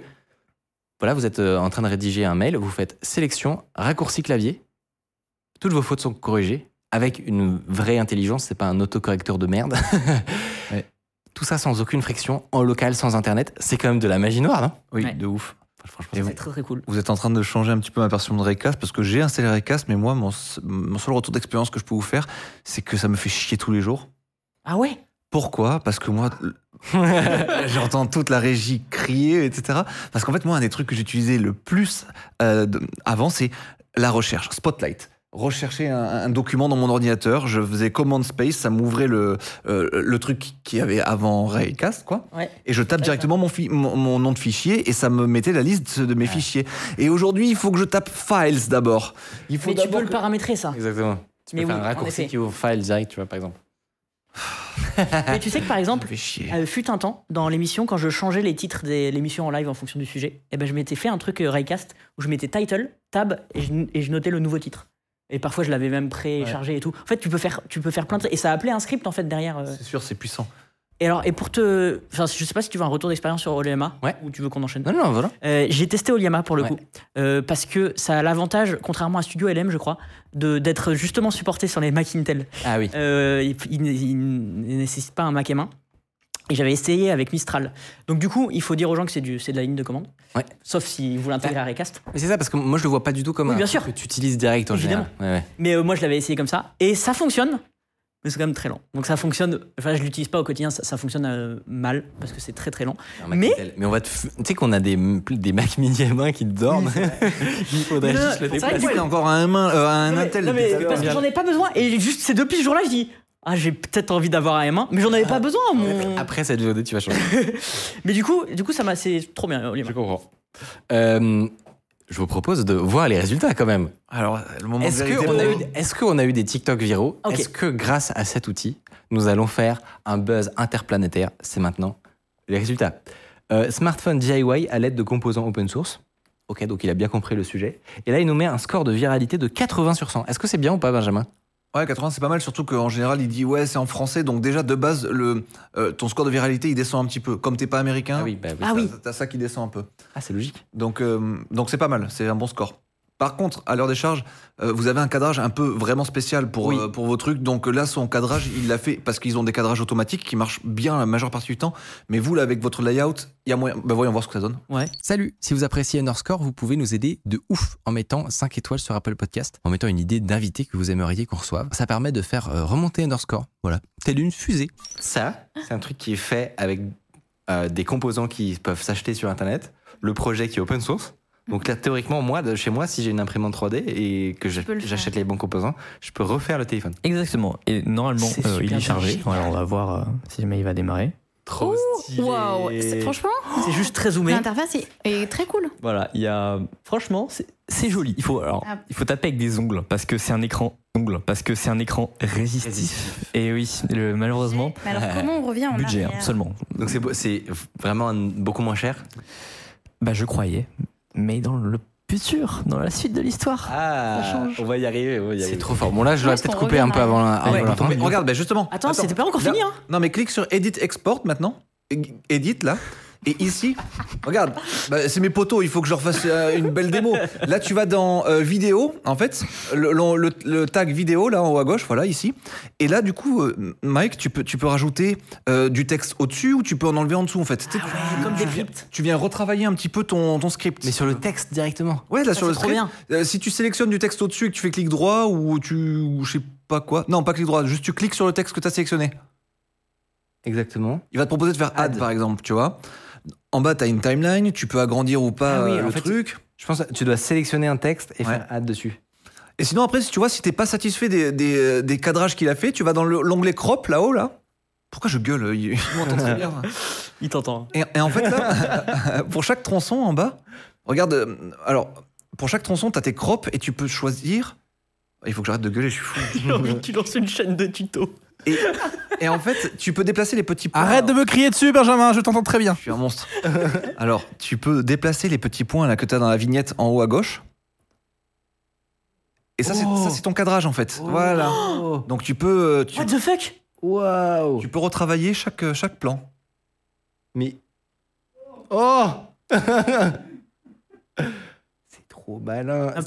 voilà, vous êtes euh, en train de rédiger un mail, vous faites sélection, raccourci clavier, toutes vos fautes sont corrigées avec une vraie intelligence, c'est pas un autocorrecteur de merde. [LAUGHS] Ouais. Tout ça sans aucune friction, en local, sans internet, c'est quand même de la magie noire, non? Oui, Ouais. de ouf. Franchement, C'est très très cool. Vous êtes en train de changer un petit peu ma version de Recast parce que j'ai installé Recast, mais moi, mon, seul retour d'expérience que je peux vous faire, c'est que ça me fait chier tous les jours. Ah ouais? Pourquoi? Parce que moi, [LAUGHS] j'entends toute la régie crier, etc. Parce qu'en fait, moi, un des trucs que j'utilisais le plus euh, avant, c'est la recherche, Spotlight. Rechercher un, un document dans mon ordinateur, je faisais command space, ça m'ouvrait le, euh, le truc qu'il y avait avant Raycast, quoi. Ouais. Et je tape directement mon, fi- mon, mon nom de fichier et ça me mettait la liste de mes Ouais. fichiers. Et aujourd'hui, il faut que je tape files d'abord. Il faut Mais tu peux le paramétrer ça. Exactement. Tu peux Mais faire oui, un raccourci qui ouvre file direct, tu vois, par exemple. Mais tu sais que par [LAUGHS] exemple. Euh, fut un temps, dans l'émission, quand je changeais les titres de l'émission en live en fonction du sujet, eh ben, je m'étais fait un truc euh, Raycast où je mettais title, tab et je, et je notais le nouveau titre. Et parfois, je l'avais même préchargé et tout. En fait, tu peux faire, tu peux faire plein de Et ça appelait un script en fait derrière. euh. C'est sûr, c'est puissant. Et alors, et pour te, enfin, je sais pas si tu veux un retour d'expérience sur Olema Ouais. ou tu veux qu'on enchaîne? Non, non, voilà. Euh, j'ai testé Oliama pour le Ouais. coup euh, parce que ça a l'avantage, contrairement à Studio LM, je crois, d'être justement supporté sur les Mac Intel. Ah oui. Euh, il, il- nécessite pas un Mac M1. Et j'avais essayé avec Mistral. Donc du coup, il faut dire aux gens que c'est du, c'est de la ligne de commande. Ouais. Sauf si vous l'intégrez à Recast. Mais c'est ça, parce que moi, je le vois pas du tout comme Oui, un bien truc sûr. que tu utilises direct en Évidemment. général. Ouais, ouais. Mais euh, moi, je l'avais essayé comme ça. Et ça fonctionne. Mais c'est quand même très lent. Donc ça fonctionne. Enfin, je l'utilise pas au quotidien. Ça, ça fonctionne euh, mal parce que c'est très très lent. Un Mac Mais- Intel. mais on va te f- tu sais qu'on a des, des Mac mini M1 qui dorment. [LAUGHS] Il faudrait Non, non, juste le c'est vrai déplacer. encore un, main, euh, un Non, mais- Intel non, depuis mais à parce que j'en ai pas besoin. Et juste ces deux petits jours-là, je dis. Ah, j'ai peut-être envie d'avoir un M1, mais j'en avais pas besoin. Mon... Après cette VOD, tu vas changer. [LAUGHS] Mais du coup, du coup, ça m'a, c'est trop bien. Olivier. Je comprends. Euh, je vous propose de voir les résultats quand même. Alors, le moment Est-ce qu'on a, eu, est-ce qu'on a eu des TikTok viraux. Est-ce que grâce à cet outil, nous allons faire un buzz interplanétaire C'est maintenant les résultats. Euh, smartphone DIY à l'aide de composants open source. Ok, donc il a bien compris le sujet. Et là, il nous met un score de viralité de 80 sur 100. Est-ce que c'est bien ou pas, Benjamin Ouais, 80 c'est pas mal, surtout qu'en général il dit ouais c'est en français, donc déjà de base le, euh, ton score de viralité il descend un petit peu. Comme t'es pas américain, Ah oui, bah oui. Ah oui. t'as- t'as ça qui descend un peu. Ah, c'est logique. Donc euh, donc c'est pas mal, c'est un bon score. Par contre, à l'heure des charges, euh, vous avez un cadrage un peu vraiment spécial pour, Oui. euh, pour vos trucs. Donc là, son cadrage, il l'a fait parce qu'ils ont des cadrages automatiques qui marchent bien la majeure partie du temps. Mais vous, là, avec votre layout, il y a moyen. Bah, voyons voir ce que ça donne. Ouais. Salut, si vous appréciez Underscore, vous pouvez nous aider de ouf en mettant 5 étoiles sur Apple Podcast, en mettant une idée d'invité que vous aimeriez qu'on reçoive. Ça permet de faire euh, remonter Underscore, voilà, telle une fusée. Ça, c'est un truc qui est fait avec euh, des composants qui peuvent s'acheter sur Internet, le projet qui est open source. Donc là, théoriquement, moi, de chez moi, si j'ai une imprimante 3D et que le j'achète les bons composants, je peux refaire le téléphone. Exactement. Et normalement, euh, il est chargé. on va voir euh, si jamais il va démarrer. Trop stylé. Waouh C'est- Franchement, [GASPS] C'est juste très zoomé. l'interface est, est très cool. Voilà, il y a. Franchement, c'est joli. Il faut alors, Ah. il faut taper avec des ongles parce que c'est un écran ongles parce que c'est un écran résistif. Et oui, le- malheureusement, Mais alors, comment on revient en budget hein, arrière seulement. Donc c'est vraiment un- beaucoup moins cher? Bah, je croyais, mais dans le futur, dans la suite de l'histoire. Ah, Ça change. on va y arriver. C'est trop fort. Bon là, je parce peut-être coupé un peu avant la, arrière. avant Ouais, la fin. mais regarde, bah, justement. Attends, c'était pas encore fini, hein Non, mais clique sur Edit Export maintenant. Edit là. Et ici, regarde, bah, c'est mes potos, il faut que je leur fasse euh, une belle démo. Là, tu vas dans euh, vidéo, en fait, le, le- le- le tag vidéo, là en haut à gauche, voilà, ici. Et là, du coup, euh, Mike, tu peux, tu peux rajouter euh, du texte au-dessus ou tu peux en enlever en dessous, en fait. Tu sais, tu- Ah comme des tu, viens, cryptes. tu viens retravailler un petit peu ton, ton script. Mais sur le texte directement. Ouais, là, Ça, sur le c'est trop script. bien. euh, si tu sélectionnes du texte au-dessus et que tu fais clic droit ou tu. ou je sais pas quoi. Non, pas clic droit, juste tu cliques sur le texte que tu as sélectionné. Exactement. Il va te proposer de faire add, Add. par exemple, tu vois. En bas, tu as une timeline, tu peux agrandir ou pas Ah oui, euh, en le fait, truc. Je pense que tu dois sélectionner un texte et Ouais. faire add dessus. Et sinon, après, si tu vois, si t'es pas satisfait des, des, des cadrages qu'il a fait, tu vas dans le- l'onglet crop là-haut, là. Pourquoi je gueule Il il m'entend très bien. [LAUGHS] Il t'entend. Et, et en fait, là, [LAUGHS] pour chaque tronçon en bas, regarde, euh, alors, pour chaque tronçon, tu as tes crops et tu peux choisir. Il faut que j'arrête de gueuler, je suis fou. [LAUGHS] J'ai envie que tu lances une chaîne de tutos. Et, et en fait, tu peux déplacer les petits points. Arrête de me crier dessus, Benjamin, je t'entends très bien. Je suis un monstre. Alors, tu peux déplacer les petits points là que tu as dans la vignette en haut à gauche. Et ça, c'est- Oh. c'est ton cadrage en fait. Voilà. Donc tu peux, euh, tu, What the fuck? Waouh tu peux retravailler chaque, euh, chaque plan. Mais. Oh [LAUGHS] C'est trop malin. Ah,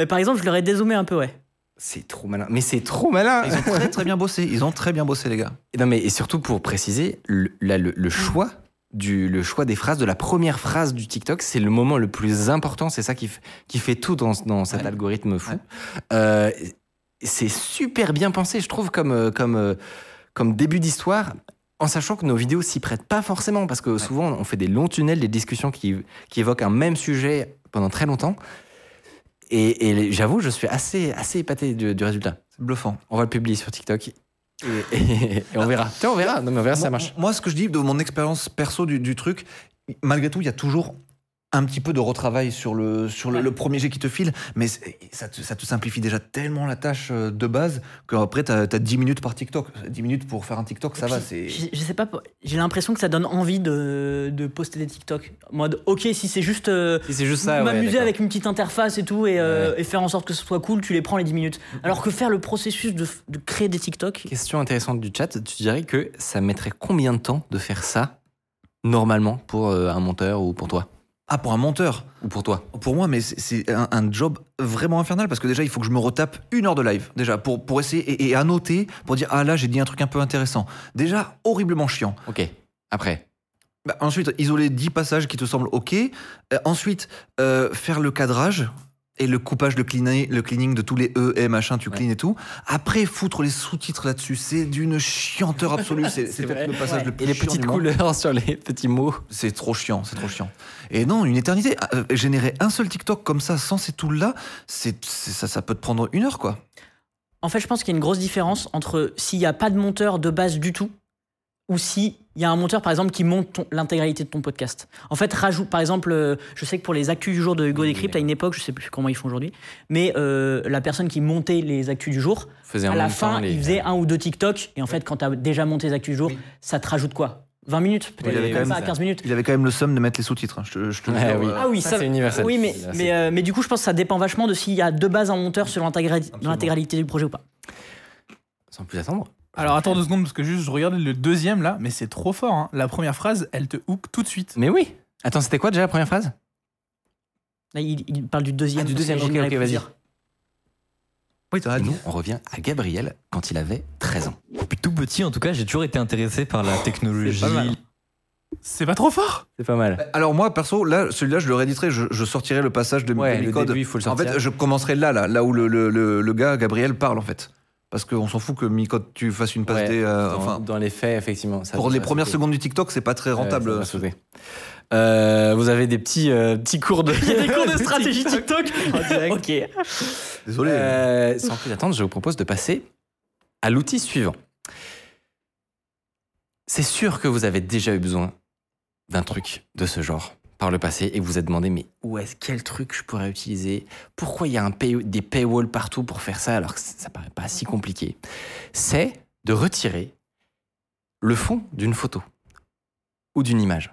Euh, [LAUGHS] Par exemple, je l'aurais dézoomé un peu, ouais. C'est trop malin. Mais c'est trop malin Ils ont très très bien bossé. Ils ont très bien bossé, les gars. Et Non mais et surtout pour préciser, le, là, le, le choix du le choix des phrases de la première phrase du TikTok, c'est le moment le plus important. C'est ça qui, qui fait tout dans, dans cet Ouais. algorithme fou. Ouais. Euh, c'est super bien pensé, je trouve, comme euh, comme euh, comme début d'histoire. En sachant que nos vidéos s'y prêtent pas forcément, parce que souvent on fait des longs tunnels, des discussions qui, qui évoquent un même sujet pendant très longtemps. Et, et j'avoue, je suis assez, assez épaté du, du résultat. C'est bluffant. On va le publier sur TikTok. Et, et- et on verra. Tiens, on verra. Non, mais on verra si ça marche. Moi, ce que je dis de mon expérience perso du, du truc, malgré tout, il y a toujours un petit peu de retravail sur le, sur le, Ouais. le premier jet qui te file, mais ça te, ça te simplifie déjà tellement la tâche euh, de base qu'après, tu as, 10 minutes par TikTok. 10 minutes pour faire un TikTok, ça va. Je, je sais pas, j'ai l'impression que ça donne envie de, de poster des TikTok. En mode, ok, si c'est juste euh, Si c'est juste ouais, m'amuser avec une petite interface et tout et, euh, et faire en sorte que ce soit cool, tu les prends les 10 minutes. Alors que faire le processus de, de créer des TikTok, Question intéressante du chat, tu dirais que ça mettrait combien de temps de faire ça normalement pour euh, un monteur ou pour toi? Ah, pour un monteur Ou pour toi Pour moi, mais c'est- un, un job vraiment infernal parce que déjà, il faut que je me retape une heure de live, déjà, pour, pour essayer et, et annoter, pour dire Ah là, j'ai dit un truc un peu intéressant. Déjà, horriblement chiant. Ok. Après. Bah, ensuite, isoler 10 passages qui te semblent OK. Euh, ensuite, euh, faire le cadrage et le coupage, le cleaning, le cleaning de tous les E, et machin, tu Ouais. clean et tout. Après, foutre les sous-titres là-dessus, c'est d'une chianteur absolue. C'est peut-être le passage Ouais. le plus Et les chiant petites du monde. couleurs sur les petits mots. C'est trop chiant, c'est trop chiant. Et non, une éternité. Euh, générer un seul TikTok comme ça, sans ces tools-là, ça, ça peut te prendre une heure, quoi. En fait, je pense qu'il y a une grosse différence entre s'il n'y a pas de monteur de base du tout ou s'il y a un monteur, par exemple, qui monte l'intégralité de ton podcast. En fait, rajoute, par exemple, euh, je sais que pour les actus du jour de Hugo Oui, Décrypte, à une époque, je sais plus comment ils font aujourd'hui, mais euh, la personne qui montait les actus du jour, Faisait à la fin, les- il faisait un ou deux TikTok, et en fait, quand tu as déjà monté les actus du jour, Oui. ça te rajoute quoi? 20 minutes Il Peut-être avait quand même même pas, 15 minutes Il avait quand même le somme de mettre les sous-titres. hein, Je te, je te le Ouais, jure, oui. Ah oui, Ça, ça, c'est universel. Oui, mais, Là, c'est- mais, euh, mais du coup, je pense que ça dépend vachement de s'il y a de base un monteur dans l'intégralité du projet ou pas. Sans plus attendre. Alors attends deux secondes parce que juste je regarde le deuxième là, mais c'est trop fort. hein. La première phrase, elle te hook tout de suite. Mais oui. Attends, c'était quoi déjà la première phrase? Là, il, il parle du deuxième. Ah, du deuxième, ok, ok, vas-y. Oui, raison. nous, on revient à Gabriel quand il avait 13 ans. Depuis tout petit, en tout cas, j'ai toujours été intéressé par la technologie. C'est pas pas trop fort? C'est pas mal. Alors moi, perso, là, celui-là, je le rééditerai, je, je sortirai le passage de Ouais, Micode. début, il faut le En fait, je commencerai là, là, là où le, le, le, le gars, Gabriel, parle, en fait. Parce qu'on s'en fout que Micode, tu fasses une passe Ouais, D, euh, dans, enfin, dans les faits, effectivement. ça- pour les premières sauter. secondes du TikTok, c'est pas très rentable. ça. Euh, vous avez des petits, euh, petits cours de. Il y a des cours de [LAUGHS] stratégie TikTok en direct. Ok. Désolé. Sans plus attendre, je vous propose de passer à l'outil suivant. C'est sûr que vous avez déjà eu besoin d'un truc de ce genre par le passé et vous vous êtes demandé mais où est-ce quel truc je pourrais utiliser? Pourquoi il y a un pay- des paywalls partout pour faire ça alors que ça paraît pas si compliqué? C'est de retirer le fond d'une photo ou d'une image.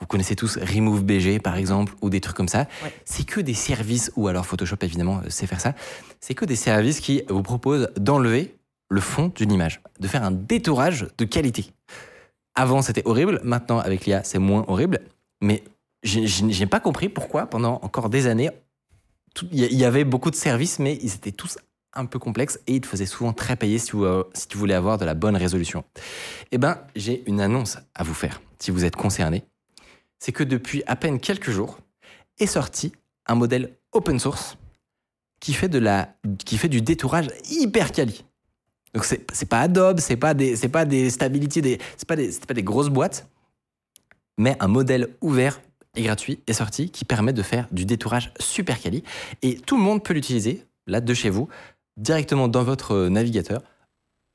Vous connaissez tous Remove BG par exemple ou des trucs comme ça. Ouais. C'est que des services ou alors Photoshop évidemment euh, sait faire ça. C'est que des services qui vous proposent d'enlever le fond d'une image, de faire un détourage de qualité. Avant, c'était horrible. Maintenant, avec l'IA, c'est moins horrible. Mais j'ai j'ai pas compris pourquoi, pendant encore des années, il y, avait beaucoup de services, mais ils étaient tous un peu complexes et ils te faisaient souvent très payer si, vous, euh, si tu voulais avoir de la bonne résolution. Eh ben, j'ai une annonce à vous faire, si vous êtes concerné. C'est que depuis à peine quelques jours est sorti un modèle open source qui fait, de la, qui fait du détourage hyper quali. Donc c'est c'est pas Adobe, c'est pas des c'est pas des Stability, des c'est pas des grosses boîtes, mais un modèle ouvert et gratuit est sorti qui permet de faire du détourage super quali et tout le monde peut l'utiliser là de chez vous directement dans votre navigateur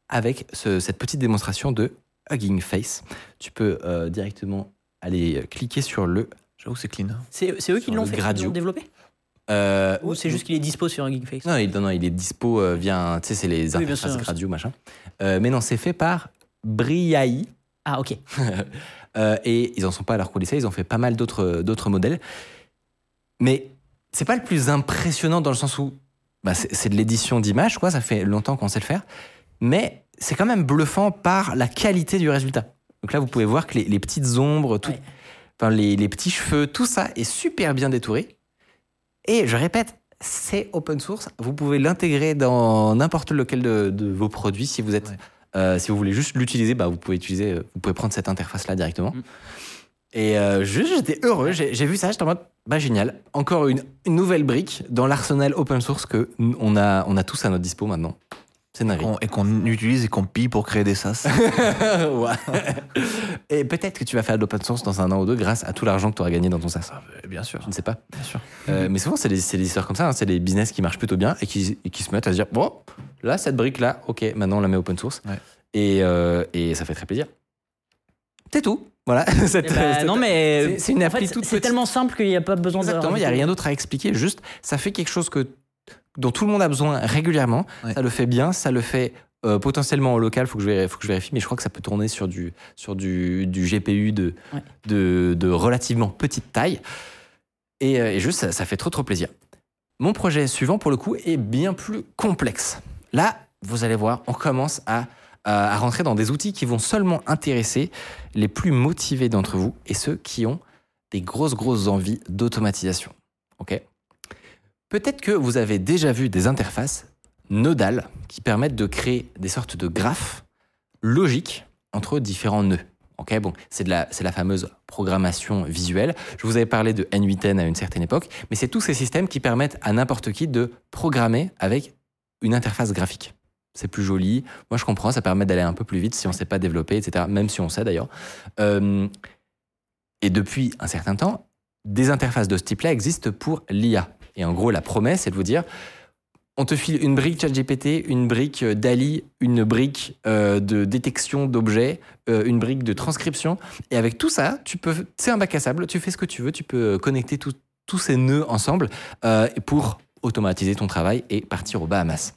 avec ce- cette petite démonstration de Hugging Face. Tu peux euh, directement aller cliquer sur le J'avoue, c'est clean. C'est c'est eux qui l'ont fait, qui l'ont développé? Euh, Ou c'est juste qu'il est dispo sur Geekface Non, il, non, non, il est dispo euh, via, tu sais, c'est les Oui, interfaces sûr. Gradio, machin. Euh, mais non, c'est fait par Briai. Ah, ok. [LAUGHS] Euh, et ils en sont pas à leur coup d'essai, ils ont fait pas mal d'autres d'autres modèles. Mais c'est pas le plus impressionnant dans le sens où bah, c'est c'est de l'édition d'images, quoi, ça fait longtemps qu'on sait le faire. Mais c'est quand même bluffant par la qualité du résultat. Donc là, vous pouvez voir que les, les petites ombres, tout, Ouais. enfin, les, les petits cheveux, tout ça est super bien détouré. Et je répète, c'est open source. Vous pouvez l'intégrer dans n'importe lequel de, de vos produits si vous êtes, Ouais. Euh, si vous voulez juste l'utiliser, bah, vous pouvez utiliser, euh, vous pouvez prendre cette interface là directement. Mm. Et euh, juste, j'étais heureux. J'ai vu ça, j'étais en mode, bah génial. Encore une, une nouvelle brique dans l'arsenal open source que on a, on a tous à notre dispo maintenant. Qu'on- Et qu'on utilise et qu'on pille pour créer des sas. [LAUGHS] Ouais. Et peut-être que tu vas faire de l'open source dans un an ou deux grâce à tout l'argent que tu auras gagné dans ton SaaS. bien sûr. Je ne sais pas. Bien sûr. Euh, mais souvent, c'est des, histoires comme ça. hein. C'est des business qui marchent plutôt bien et qui, et qui se mettent à se dire Bon, là, cette brique-là, ok, maintenant on la met open source. Ouais. Et, euh, et ça fait très plaisir. C'est tout. Voilà. [LAUGHS] cette- Eh ben, cette- non, mais c'est- c'est une en appli fait, toute C'est petite. tellement simple qu'il n'y a pas besoin Exactement, de. il n'y a rien d'autre à expliquer. Juste, ça fait quelque chose que, dont tout le monde a besoin régulièrement. Ouais. Ça le fait bien, ça le fait euh, potentiellement en local. Faut que je vérifie, faut que je vérifie, mais je crois que ça peut tourner sur du sur du, du GPU de, Ouais. de de relativement petite taille. Et, euh, et juste, ça, ça fait trop trop plaisir. Mon projet suivant, pour le coup, est bien plus complexe. Là, vous allez voir, on commence à, à, à rentrer dans des outils qui vont seulement intéresser les plus motivés d'entre vous et ceux qui ont des grosses, grosses envies d'automatisation. Ok? Peut-être que vous avez déjà vu des interfaces nodales qui permettent de créer des sortes de graphes logiques entre différents nœuds. C'est la fameuse programmation visuelle. Je vous avais parlé de N8N à une certaine époque, mais c'est tous ces systèmes qui permettent à n'importe qui de programmer avec une interface graphique. C'est plus joli. Moi, je comprends, ça permet d'aller un peu plus vite si on ne sait pas développer, etc. Même si on sait d'ailleurs. Euh, et depuis un certain temps, des interfaces de ce type-là existent pour l'IA. Et en gros, la promesse, c'est de vous dire, on te file une brique ChatGPT, une brique euh, DALI, une brique euh, de détection d'objets, euh, une brique de transcription. Et avec tout ça, tu peux, c'est un bac à sable, tu fais ce que tu veux, tu peux connecter tout- tous ces nœuds ensemble euh, pour automatiser ton travail et partir aux Bahamas.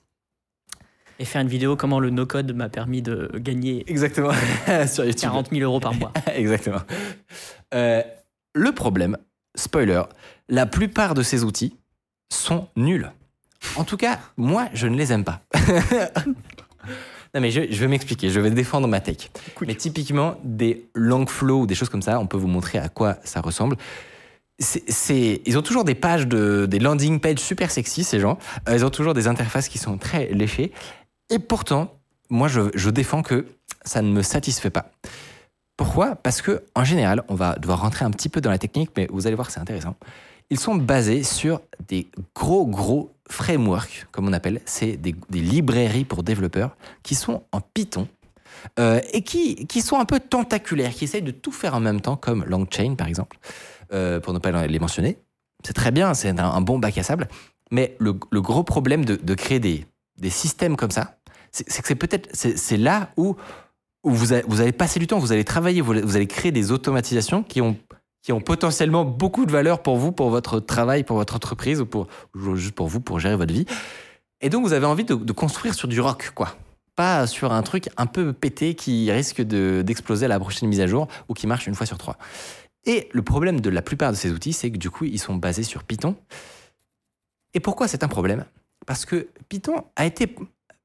Et faire une vidéo comment le no-code m'a permis de gagner Exactement. [LAUGHS] Sur YouTube. 40 000 euros par mois. [LAUGHS] Exactement. Le problème, spoiler, la plupart de ces outils sont nuls. En tout cas, moi, je ne les aime pas. [LAUGHS] non, mais je, je vais m'expliquer, je vais défendre ma tech. Mais typiquement, des Langflow ou des choses comme ça, on peut vous montrer à quoi ça ressemble. Ils ont toujours des pages, de, des landing pages super sexy, ces gens. Euh, ils ont toujours des interfaces qui sont très léchées. Et pourtant, moi, je, je défends que ça ne me satisfait pas. Pourquoi? Parce que en général, on va devoir rentrer un petit peu dans la technique, mais vous allez voir, c'est intéressant. Ils sont basés sur des gros, gros frameworks, comme on appelle. C'est des, librairies pour développeurs qui sont en Python euh, et qui, qui sont un peu tentaculaires, qui essayent de tout faire en même temps, comme LangChain, par exemple, euh, pour ne pas les mentionner. C'est très bien, c'est un, bon bac à sable. Mais le, gros problème de, créer des, des systèmes comme ça, c'est que c'est peut-être c'est là où où vous vous allez passer du temps, vous allez travailler, vous allez créer des automatisations qui ont, qui ont potentiellement beaucoup de valeur pour vous, pour votre travail, pour votre entreprise ou juste pour vous, pour gérer votre vie. Et donc, vous avez envie de, construire sur du rock, quoi. Pas sur un truc un peu pété qui risque de- d'exploser à la prochaine mise à jour ou qui marche une fois sur trois. Et le problème de la plupart de ces outils, c'est que du coup, ils sont basés sur Python. Et pourquoi c'est un problème? Parce que Python a été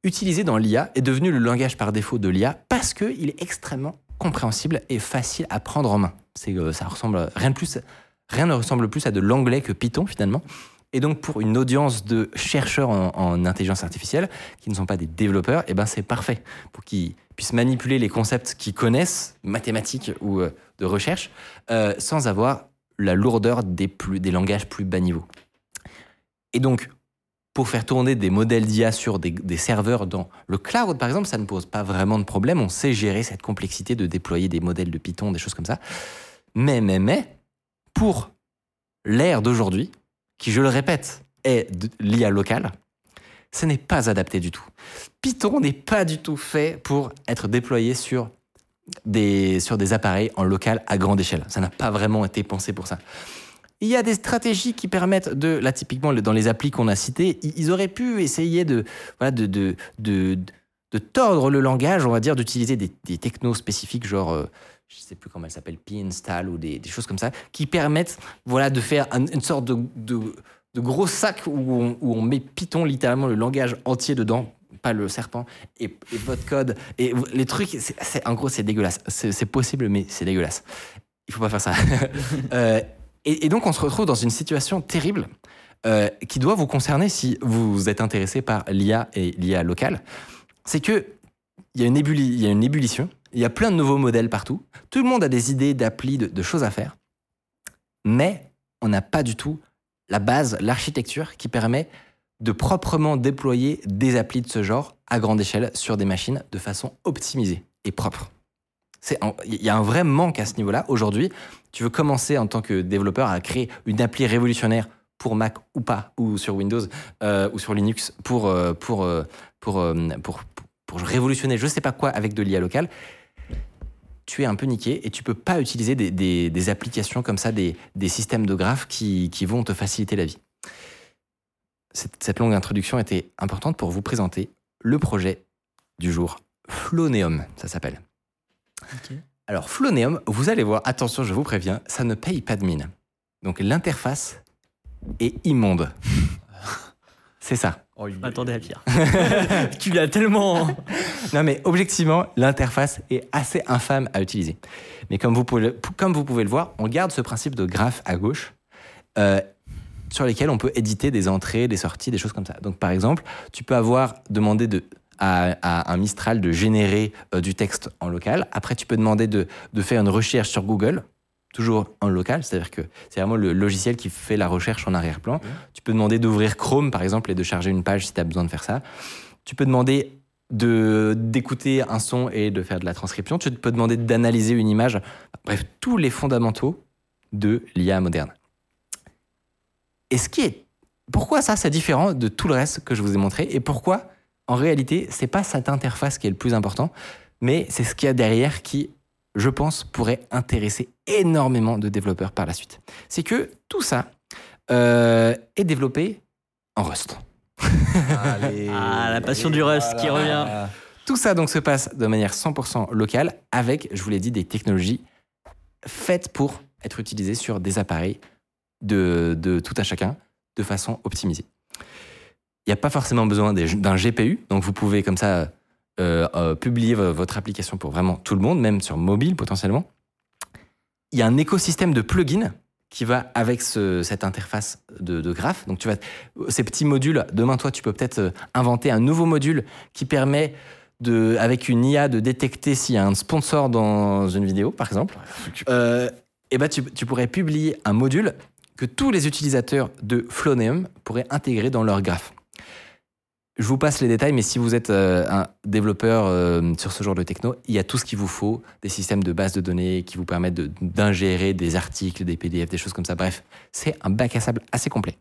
utilisé dans l'IA, est devenu le langage par défaut de l'IA parce qu'il est extrêmement compréhensible et facile à prendre en main. C'est, euh, ça ressemble rien de plus, rien ne ressemble plus à de l'anglais que Python finalement. Et donc pour une audience de chercheurs en, en intelligence artificielle qui ne sont pas des développeurs, eh ben c'est parfait pour qu'ils puissent manipuler les concepts qu'ils connaissent, mathématiques ou euh, de recherche, euh, sans avoir la lourdeur des, plus, des langages plus bas niveau. Et donc, pour faire tourner des modèles d'IA sur des, serveurs dans le cloud, par exemple, ça ne pose pas vraiment de problème. On sait gérer cette complexité de déployer des modèles de Python, des choses comme ça. Mais, mais, mais, pour l'ère d'aujourd'hui, qui, je le répète, est l'IA locale, ce n'est pas adapté du tout. Python n'est pas du tout fait pour être déployé sur des, sur des appareils en local à grande échelle. Ça n'a pas vraiment été pensé pour ça. Il y a des stratégies qui permettent de, là typiquement dans les applis qu'on a citées, ils auraient pu essayer de, voilà, de, de, de, de tordre le langage, on va dire, d'utiliser des, des technos spécifiques, genre, euh, je sais plus comment elle s'appelle, P-install ou des, des choses comme ça, qui permettent voilà, de faire un- une sorte de, de, gros sac où on, où on met Python, littéralement le langage entier dedans, pas le serpent, et, et votre code, et les trucs, en gros, c'est dégueulasse. C'est, possible, mais c'est dégueulasse. Il faut pas faire ça. [LAUGHS] Euh, et, donc, on se retrouve dans une situation terrible euh, qui doit vous concerner si vous êtes intéressé par l'IA et l'IA locale. C'est que il y, a une ébulli- il y a une ébullition, il y a plein de nouveaux modèles partout, tout le monde a des idées d'applis, de, de choses à faire, mais on n'a pas du tout la base, l'architecture qui permet de proprement déployer des applis de ce genre à grande échelle sur des machines de façon optimisée et propre. Il y a un vrai manque à ce niveau-là. Aujourd'hui, tu veux commencer en tant que développeur à créer une appli révolutionnaire pour Mac ou pas, ou sur Windows, euh, ou sur Linux, pour, euh, pour, euh, pour, pour, pour, révolutionner je sais pas quoi avec de l'IA locale, tu es un peu niqué et tu peux pas utiliser des, des- applications comme ça, des, des systèmes de graphes qui, qui vont te faciliter la vie. Cette longue introduction était importante pour vous présenter le projet du jour, Floneum, ça s'appelle. Alors, Floneum, vous allez voir, attention, je vous préviens, ça ne paye pas de mine. Donc, l'interface est immonde. [LAUGHS] C'est ça. Oh, Je m'attendais à pire. tu l'as tellement. [LAUGHS] Non, mais objectivement, l'interface est assez infâme à utiliser. Mais comme vous pouvez le, comme vous pouvez le voir, on garde ce principe de graphe à gauche euh, sur lesquels on peut éditer des entrées, des sorties, des choses comme ça. Donc, par exemple, tu peux avoir demandé de, à, à un Mistral de générer euh, du texte en local. Après, tu peux demander de, de faire une recherche sur Google, toujours en local, c'est-à-dire que c'est vraiment le logiciel qui fait la recherche en arrière-plan. Tu peux demander d'ouvrir Chrome, par exemple, et de charger une page si tu as besoin de faire ça. Tu peux demander de d'écouter un son et de faire de la transcription. Tu peux demander d'analyser une image. Bref, tous les fondamentaux de l'IA moderne. Et ce qui est, pourquoi ça c'est différent de tout le reste que je vous ai montré et pourquoi en réalité c'est pas cette interface qui est le plus important, mais c'est ce qu'il y a derrière qui, je pense, pourrait intéresser énormément de développeurs par la suite. C'est que tout ça euh, est développé en Rust. Allez. Ah, la passion du Rust qui revient. Tout ça donc se passe de manière 100% locale avec, je vous l'ai dit, des technologies faites pour être utilisées sur des appareils de, de tout à chacun de façon optimisée. Il n'y a pas forcément besoin d'un GPU, donc vous pouvez comme ça euh, euh, publier vo- votre application pour vraiment tout le monde, même sur mobile potentiellement. Il y a un écosystème de plugins qui va avec ce- cette interface de, de graphe. Donc tu vas ces petits modules. Demain, toi, tu peux peut-être euh, inventer un nouveau module qui permet de, avec une IA, de détecter s'il y a un sponsor dans une vidéo, par exemple. Euh, et ben, tu, tu pourrais publier un module que tous les utilisateurs de Floneum pourraient intégrer dans leur graphe. Je vous passe les détails, mais si vous êtes euh, un développeur euh, sur ce genre de techno, il y a tout ce qu'il vous faut, des systèmes de base de données qui vous permettent d'ingérer des articles, des PDF, des choses comme ça. Bref, c'est un bac à sable assez complet.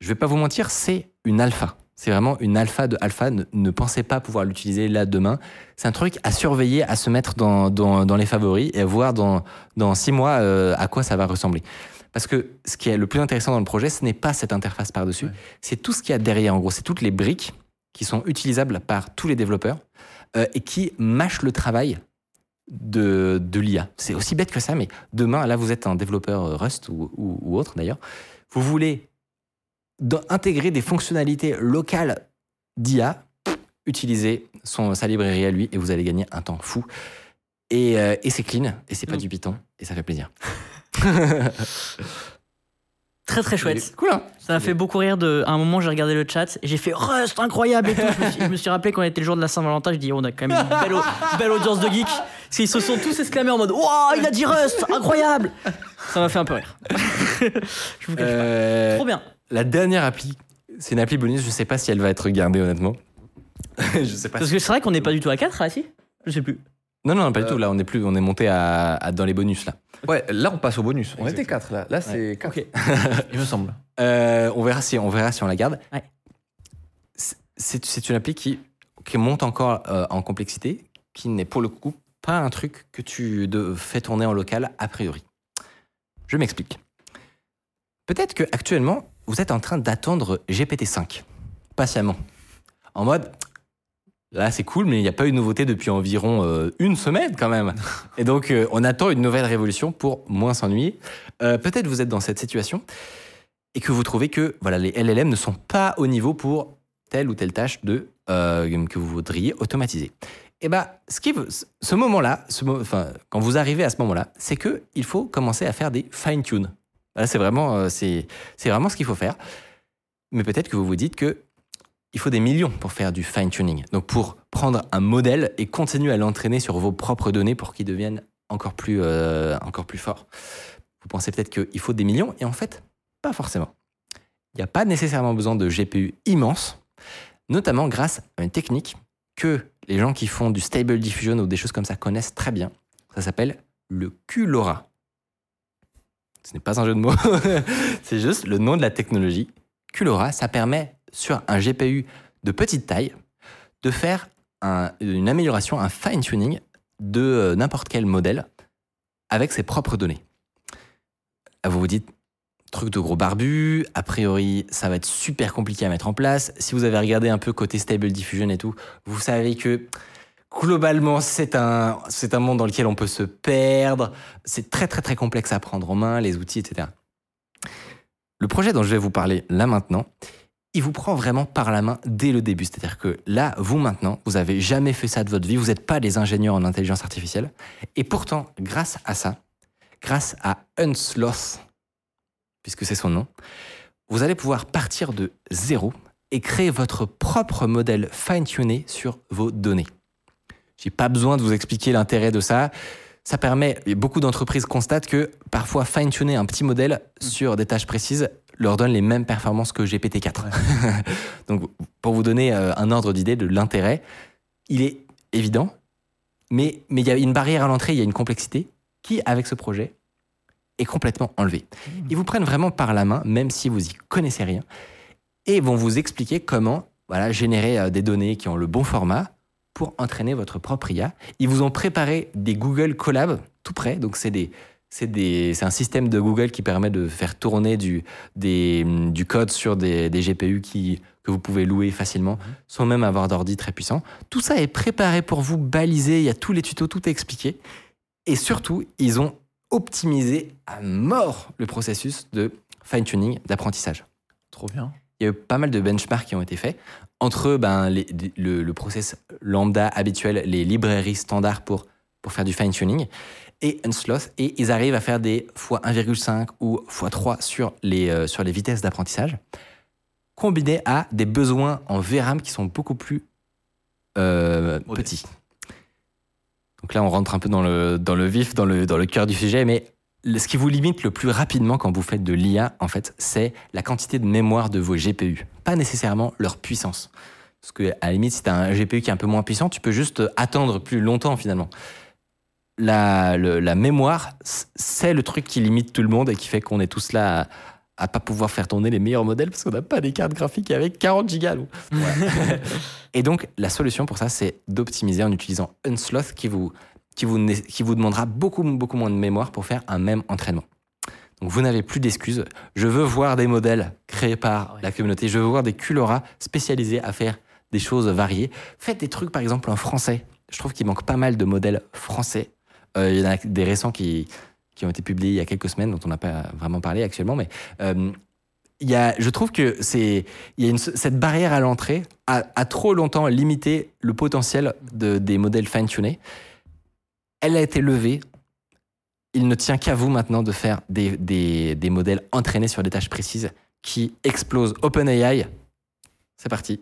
Je vais pas vous mentir, c'est une alpha. C'est vraiment une alpha de alpha. Ne, ne pensez pas pouvoir l'utiliser là demain. C'est un truc à surveiller, à se mettre dans, les favoris et à voir dans, dans six mois euh, à quoi ça va ressembler. Parce que ce qui est le plus intéressant dans le projet, ce n'est pas cette interface par-dessus, Ouais. c'est tout ce qu'il y a derrière. En gros, c'est toutes les briques qui sont utilisables par tous les développeurs euh, et qui mâchent le travail de, de l'IA. C'est aussi bête que ça, mais demain, là, vous êtes un développeur euh, Rust ou, ou- ou autre d'ailleurs, vous voulez intégrer des fonctionnalités locales d'IA, utilisez son, sa librairie à lui et vous allez gagner un temps fou. Et, euh, et c'est clean, et c'est pas Mm. du Python, et ça fait plaisir. [LAUGHS] [LAUGHS] Très très chouette. Cool, hein Ça m'a fait beaucoup rire. De... À un moment, j'ai regardé le chat et j'ai fait Rust, incroyable et tout. Je me suis, je me suis rappelé quand était le jour de la Saint-Valentin, je dis on a quand même une belle, au- belle audience de geeks. Parce qu'ils se sont tous exclamés en mode Waouh, il a dit Rust, incroyable Ça m'a fait un peu rire. [LAUGHS] je vous cache Euh, pas. Trop bien. La dernière appli, c'est une appli bonus, je sais pas si elle va être gardée honnêtement. [LAUGHS] je sais pas. Parce que c'est vrai qu'on n'est pas du tout à 4 là, si? Je sais plus. Non, non, pas du Euh, tout, là on est plus, on est monté à, à- dans les bonus là. Ouais, là on passe au bonus. On Exactement. était 4 là. Là c'est 4. [LAUGHS] Il me semble. Euh, on, verra si, on verra si on la garde. Ouais. C'est c'est une appli qui, qui monte encore euh, en complexité, qui n'est pour le coup pas un truc que tu de- fais tourner en local a priori. Je m'explique. Peut-être que actuellement vous êtes en train d'attendre GPT-5 patiemment, en mode là c'est cool, mais il n'y a pas eu de nouveauté depuis environ euh, une semaine quand même. Et donc euh, on attend une nouvelle révolution pour moins s'ennuyer. Euh, Peut-être vous êtes dans cette situation et que vous trouvez que voilà, les LLM ne sont pas au niveau pour telle ou telle tâche de, que vous voudriez automatiser. Et ce, qui, ce moment-là, ce mo- enfin, quand vous arrivez à ce moment-là, c'est que il faut commencer à faire des fine-tune. Là, c'est vraiment, c'est vraiment ce qu'il faut faire. Mais peut-être que vous vous dites que il faut des millions pour faire du fine-tuning. Donc, pour prendre un modèle et continuer à l'entraîner sur vos propres données pour qu'il devienne encore plus, euh, encore plus fort. Vous pensez peut-être qu'il faut des millions, et en fait, pas forcément. Il n'y a pas nécessairement besoin de GPU immense, notamment grâce à une technique que les gens qui font du stable diffusion ou des choses comme ça connaissent très bien. Ça s'appelle le QLoRa. Ce n'est pas un jeu de mots, [LAUGHS] c'est juste le nom de la technologie. QLoRa, ça permet sur un GPU de petite taille de faire un- une amélioration, un fine-tuning de euh, n'importe quel modèle avec ses propres données. Ah, Vous vous dites, truc de gros barbu, a priori, ça va être super compliqué à mettre en place. Si vous avez regardé un peu côté Stable Diffusion et tout, vous savez que globalement, c'est un, c'est un monde dans lequel on peut se perdre. C'est très, très, très complexe à prendre en main, les outils, etc. Le projet dont je vais vous parler là maintenant, il vous prend vraiment par la main dès le début. C'est-à-dire que là, vous maintenant, vous avez jamais fait ça de votre vie, vous n'êtes pas des ingénieurs en intelligence artificielle. Et pourtant, grâce à ça, grâce à Unsloth, puisque c'est son nom, vous allez pouvoir partir de zéro et créer votre propre modèle fine-tuné sur vos données. J'ai pas besoin de vous expliquer l'intérêt de ça. Ça permet, et beaucoup d'entreprises constatent que parfois fine-tuner un petit modèle sur des tâches précises leur donne les mêmes performances que GPT-4. [LAUGHS] Donc, pour vous donner euh, un ordre d'idée de l'intérêt, il est évident, mais mais il y a une barrière à l'entrée, il y a une complexité qui, avec ce projet, est complètement enlevée. Ils vous prennent vraiment par la main, même si vous y connaissez rien, et vont vous expliquer comment voilà, générer euh, des données qui ont le bon format pour entraîner votre propre IA. Ils vous ont préparé des Google Colab tout près, donc c'est des c'est un système de Google qui permet de faire tourner du, des- du code sur des, des GPU qui, que vous pouvez louer facilement, sans même avoir d'ordi très puissant. Tout ça est préparé pour vous, balisé, il y a tous les tutos, tout est expliqué. Et surtout, ils ont optimisé à mort le processus de fine-tuning, d'apprentissage. Trop bien. Il y a eu pas mal de benchmarks qui ont été faits entre ben, les- le, le process lambda habituel, les librairies standards pour, pour faire du fine-tuning, et Unsloth, et ils arrivent à faire des x 1,5 ou x 3 sur les, euh, sur les vitesses d'apprentissage, combinés à des besoins en VRAM qui sont beaucoup plus euh, petits. Donc là, on rentre un peu dans le, dans le vif, dans le, dans le cœur du sujet, mais ce qui vous limite le plus rapidement quand vous faites de l'IA, en fait, c'est la quantité de mémoire de vos GPU, pas nécessairement leur puissance. Parce que, à la limite, si tu as un GPU qui est un peu moins puissant, tu peux juste attendre plus longtemps finalement. La, le- la mémoire, c'est le truc qui limite tout le monde et qui fait qu'on est tous là à, à pas pouvoir faire tourner les meilleurs modèles parce qu'on n'a pas des cartes graphiques avec 40 gigas. [LAUGHS] et donc, la solution pour ça, c'est d'optimiser en utilisant Unsloth qui vous, qui, vous, qui vous demandera beaucoup, beaucoup moins de mémoire pour faire un même entraînement. Donc, vous n'avez plus d'excuses. Je veux voir des modèles créés par Ah ouais. la communauté. Je veux voir des culoras spécialisés à faire des choses variées. Faites des trucs, par exemple, en français. Je trouve qu'il manque pas mal de modèles français. Euh, il y en a des récents qui, qui ont été publiés il y a quelques semaines, dont on n'a pas vraiment parlé actuellement, mais euh, il y a, je trouve que c'est, il y a cette barrière à l'entrée a, a trop longtemps limité le potentiel de, des modèles fine-tunés. Elle a été levée. Il ne tient qu'à vous maintenant de faire des, des, des modèles entraînés sur des tâches précises qui explosent OpenAI. C'est parti.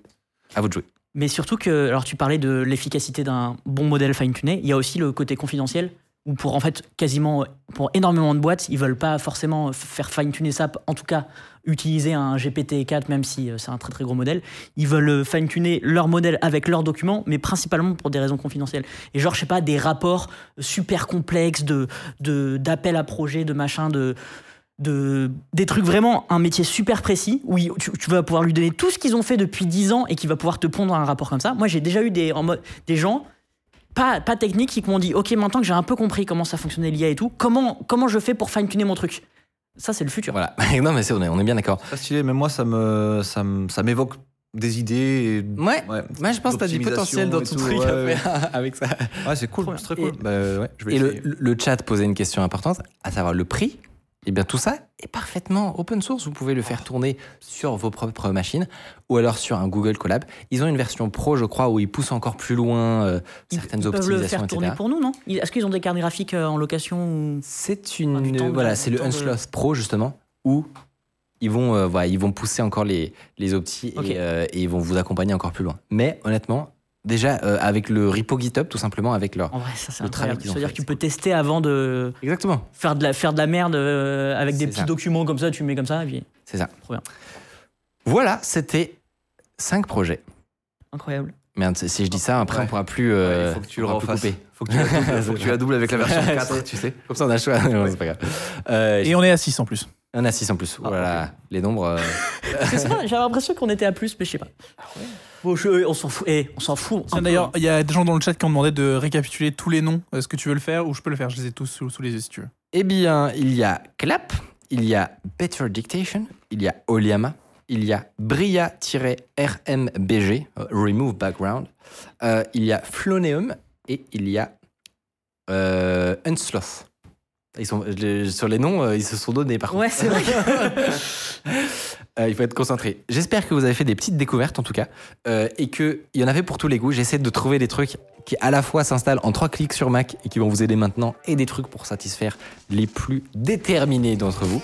À vous de jouer. Mais surtout que, alors tu parlais de l'efficacité d'un bon modèle fine-tuné, il y a aussi le côté confidentiel, où pour en fait quasiment, pour énormément de boîtes, ils veulent pas forcément faire fine-tuner ça, en tout cas utiliser un GPT-4, même si euh, c'est un très très gros modèle. Ils veulent euh, fine-tuner leur modèle avec leurs documents, mais principalement pour des raisons confidentielles. Et genre, je sais pas, des rapports super complexes de de- d'appels à projets, de machin, de de, des trucs vraiment, un métier super précis, où tu, vas pouvoir lui donner tout ce qu'ils ont fait depuis 10 ans et qui va pouvoir te pondre un rapport comme ça. Moi, j'ai déjà eu des, des gens, pas, pas techniques, qui m'ont dit Ok, maintenant que j'ai un peu compris comment ça fonctionnait l'IA et tout, comment, comment je fais pour fine-tuner mon truc? Ça, c'est le futur. Voilà. [LAUGHS] non, mais c'est, on est, on est bien d'accord. Pas stylé, mais moi, ça me, ça me- ça m'évoque des idées. et- Ouais. ouais. Moi, je pense que tu as du potentiel dans ton et truc ouais, [LAUGHS] avec ça. Ouais, c'est cool, c'est très cool. Bah, ouais, je vais Et le, le chat posait une question importante, à savoir le prix. Et bien tout ça est parfaitement open source. Vous pouvez le faire tourner sur vos propres machines ou alors sur un Google Colab. Ils ont une version pro, je crois, où ils poussent encore plus loin euh, Ils, certaines ils peuvent le optimisations, faire tourner etc. pour nous, non? Est-ce qu'ils ont des cartes graphiques euh, en location ou... C'est une temps voilà, c'est le de- Unsloth Pro justement où ils vont euh, voilà, ils vont pousser encore les les optis euh, et ils vont vous accompagner encore plus loin. Mais honnêtement, déjà euh, avec le repo GitHub tout simplement avec leur En vrai, ça c'est Le travail incroyable. qu'ils ont C'est-à-dire fait, que tu peux tester avant de Exactement, faire de la, faire de la merde euh, avec des petits ça. documents comme ça, tu mets comme ça, et puis c'est ça. Trop bien. Voilà, c'était cinq projets. incroyable. Merde, si je dis ça, après Ouais. on pourra plus. euh, Ouais, il faut que tu le refasses. Faut que tu la doubles, faut que tu la doubles avec la [LAUGHS] version 4, tu sais. Comme ça, on a le choix. [LAUGHS] Non, c'est pas grave. Euh, Et on est à 6 en plus. Il y en a 6 en plus. Ah, voilà, les nombres. euh, [LAUGHS] sais pas, j'avais l'impression qu'on était à plus, mais je sais pas. Bon, je- on s'en fout. Eh, on s'en fout. D'ailleurs, il y a des gens dans le chat qui ont demandé de récapituler tous les noms. Est-ce que tu veux le faire ou je peux le faire? Je les ai tous sous, sous les yeux si tu veux. Eh bien, il y a Clap, il y a Better Dictation, il y a Oliama, il y a Bria-RMBG, euh, Remove Background, euh, il y a Floneum et il y a euh, Unsloth. Ils sont, je- sur les noms, euh, ils se sont donnés par contre. Ouais, c'est vrai. [LAUGHS] Euh, il faut être concentré. J'espère que vous avez fait des petites découvertes en tout cas euh, et qu'il y en avait pour tous les goûts. J'essaie de trouver des trucs qui à la fois s'installent en trois clics sur Mac et qui vont vous aider maintenant et des trucs pour satisfaire les plus déterminés d'entre vous.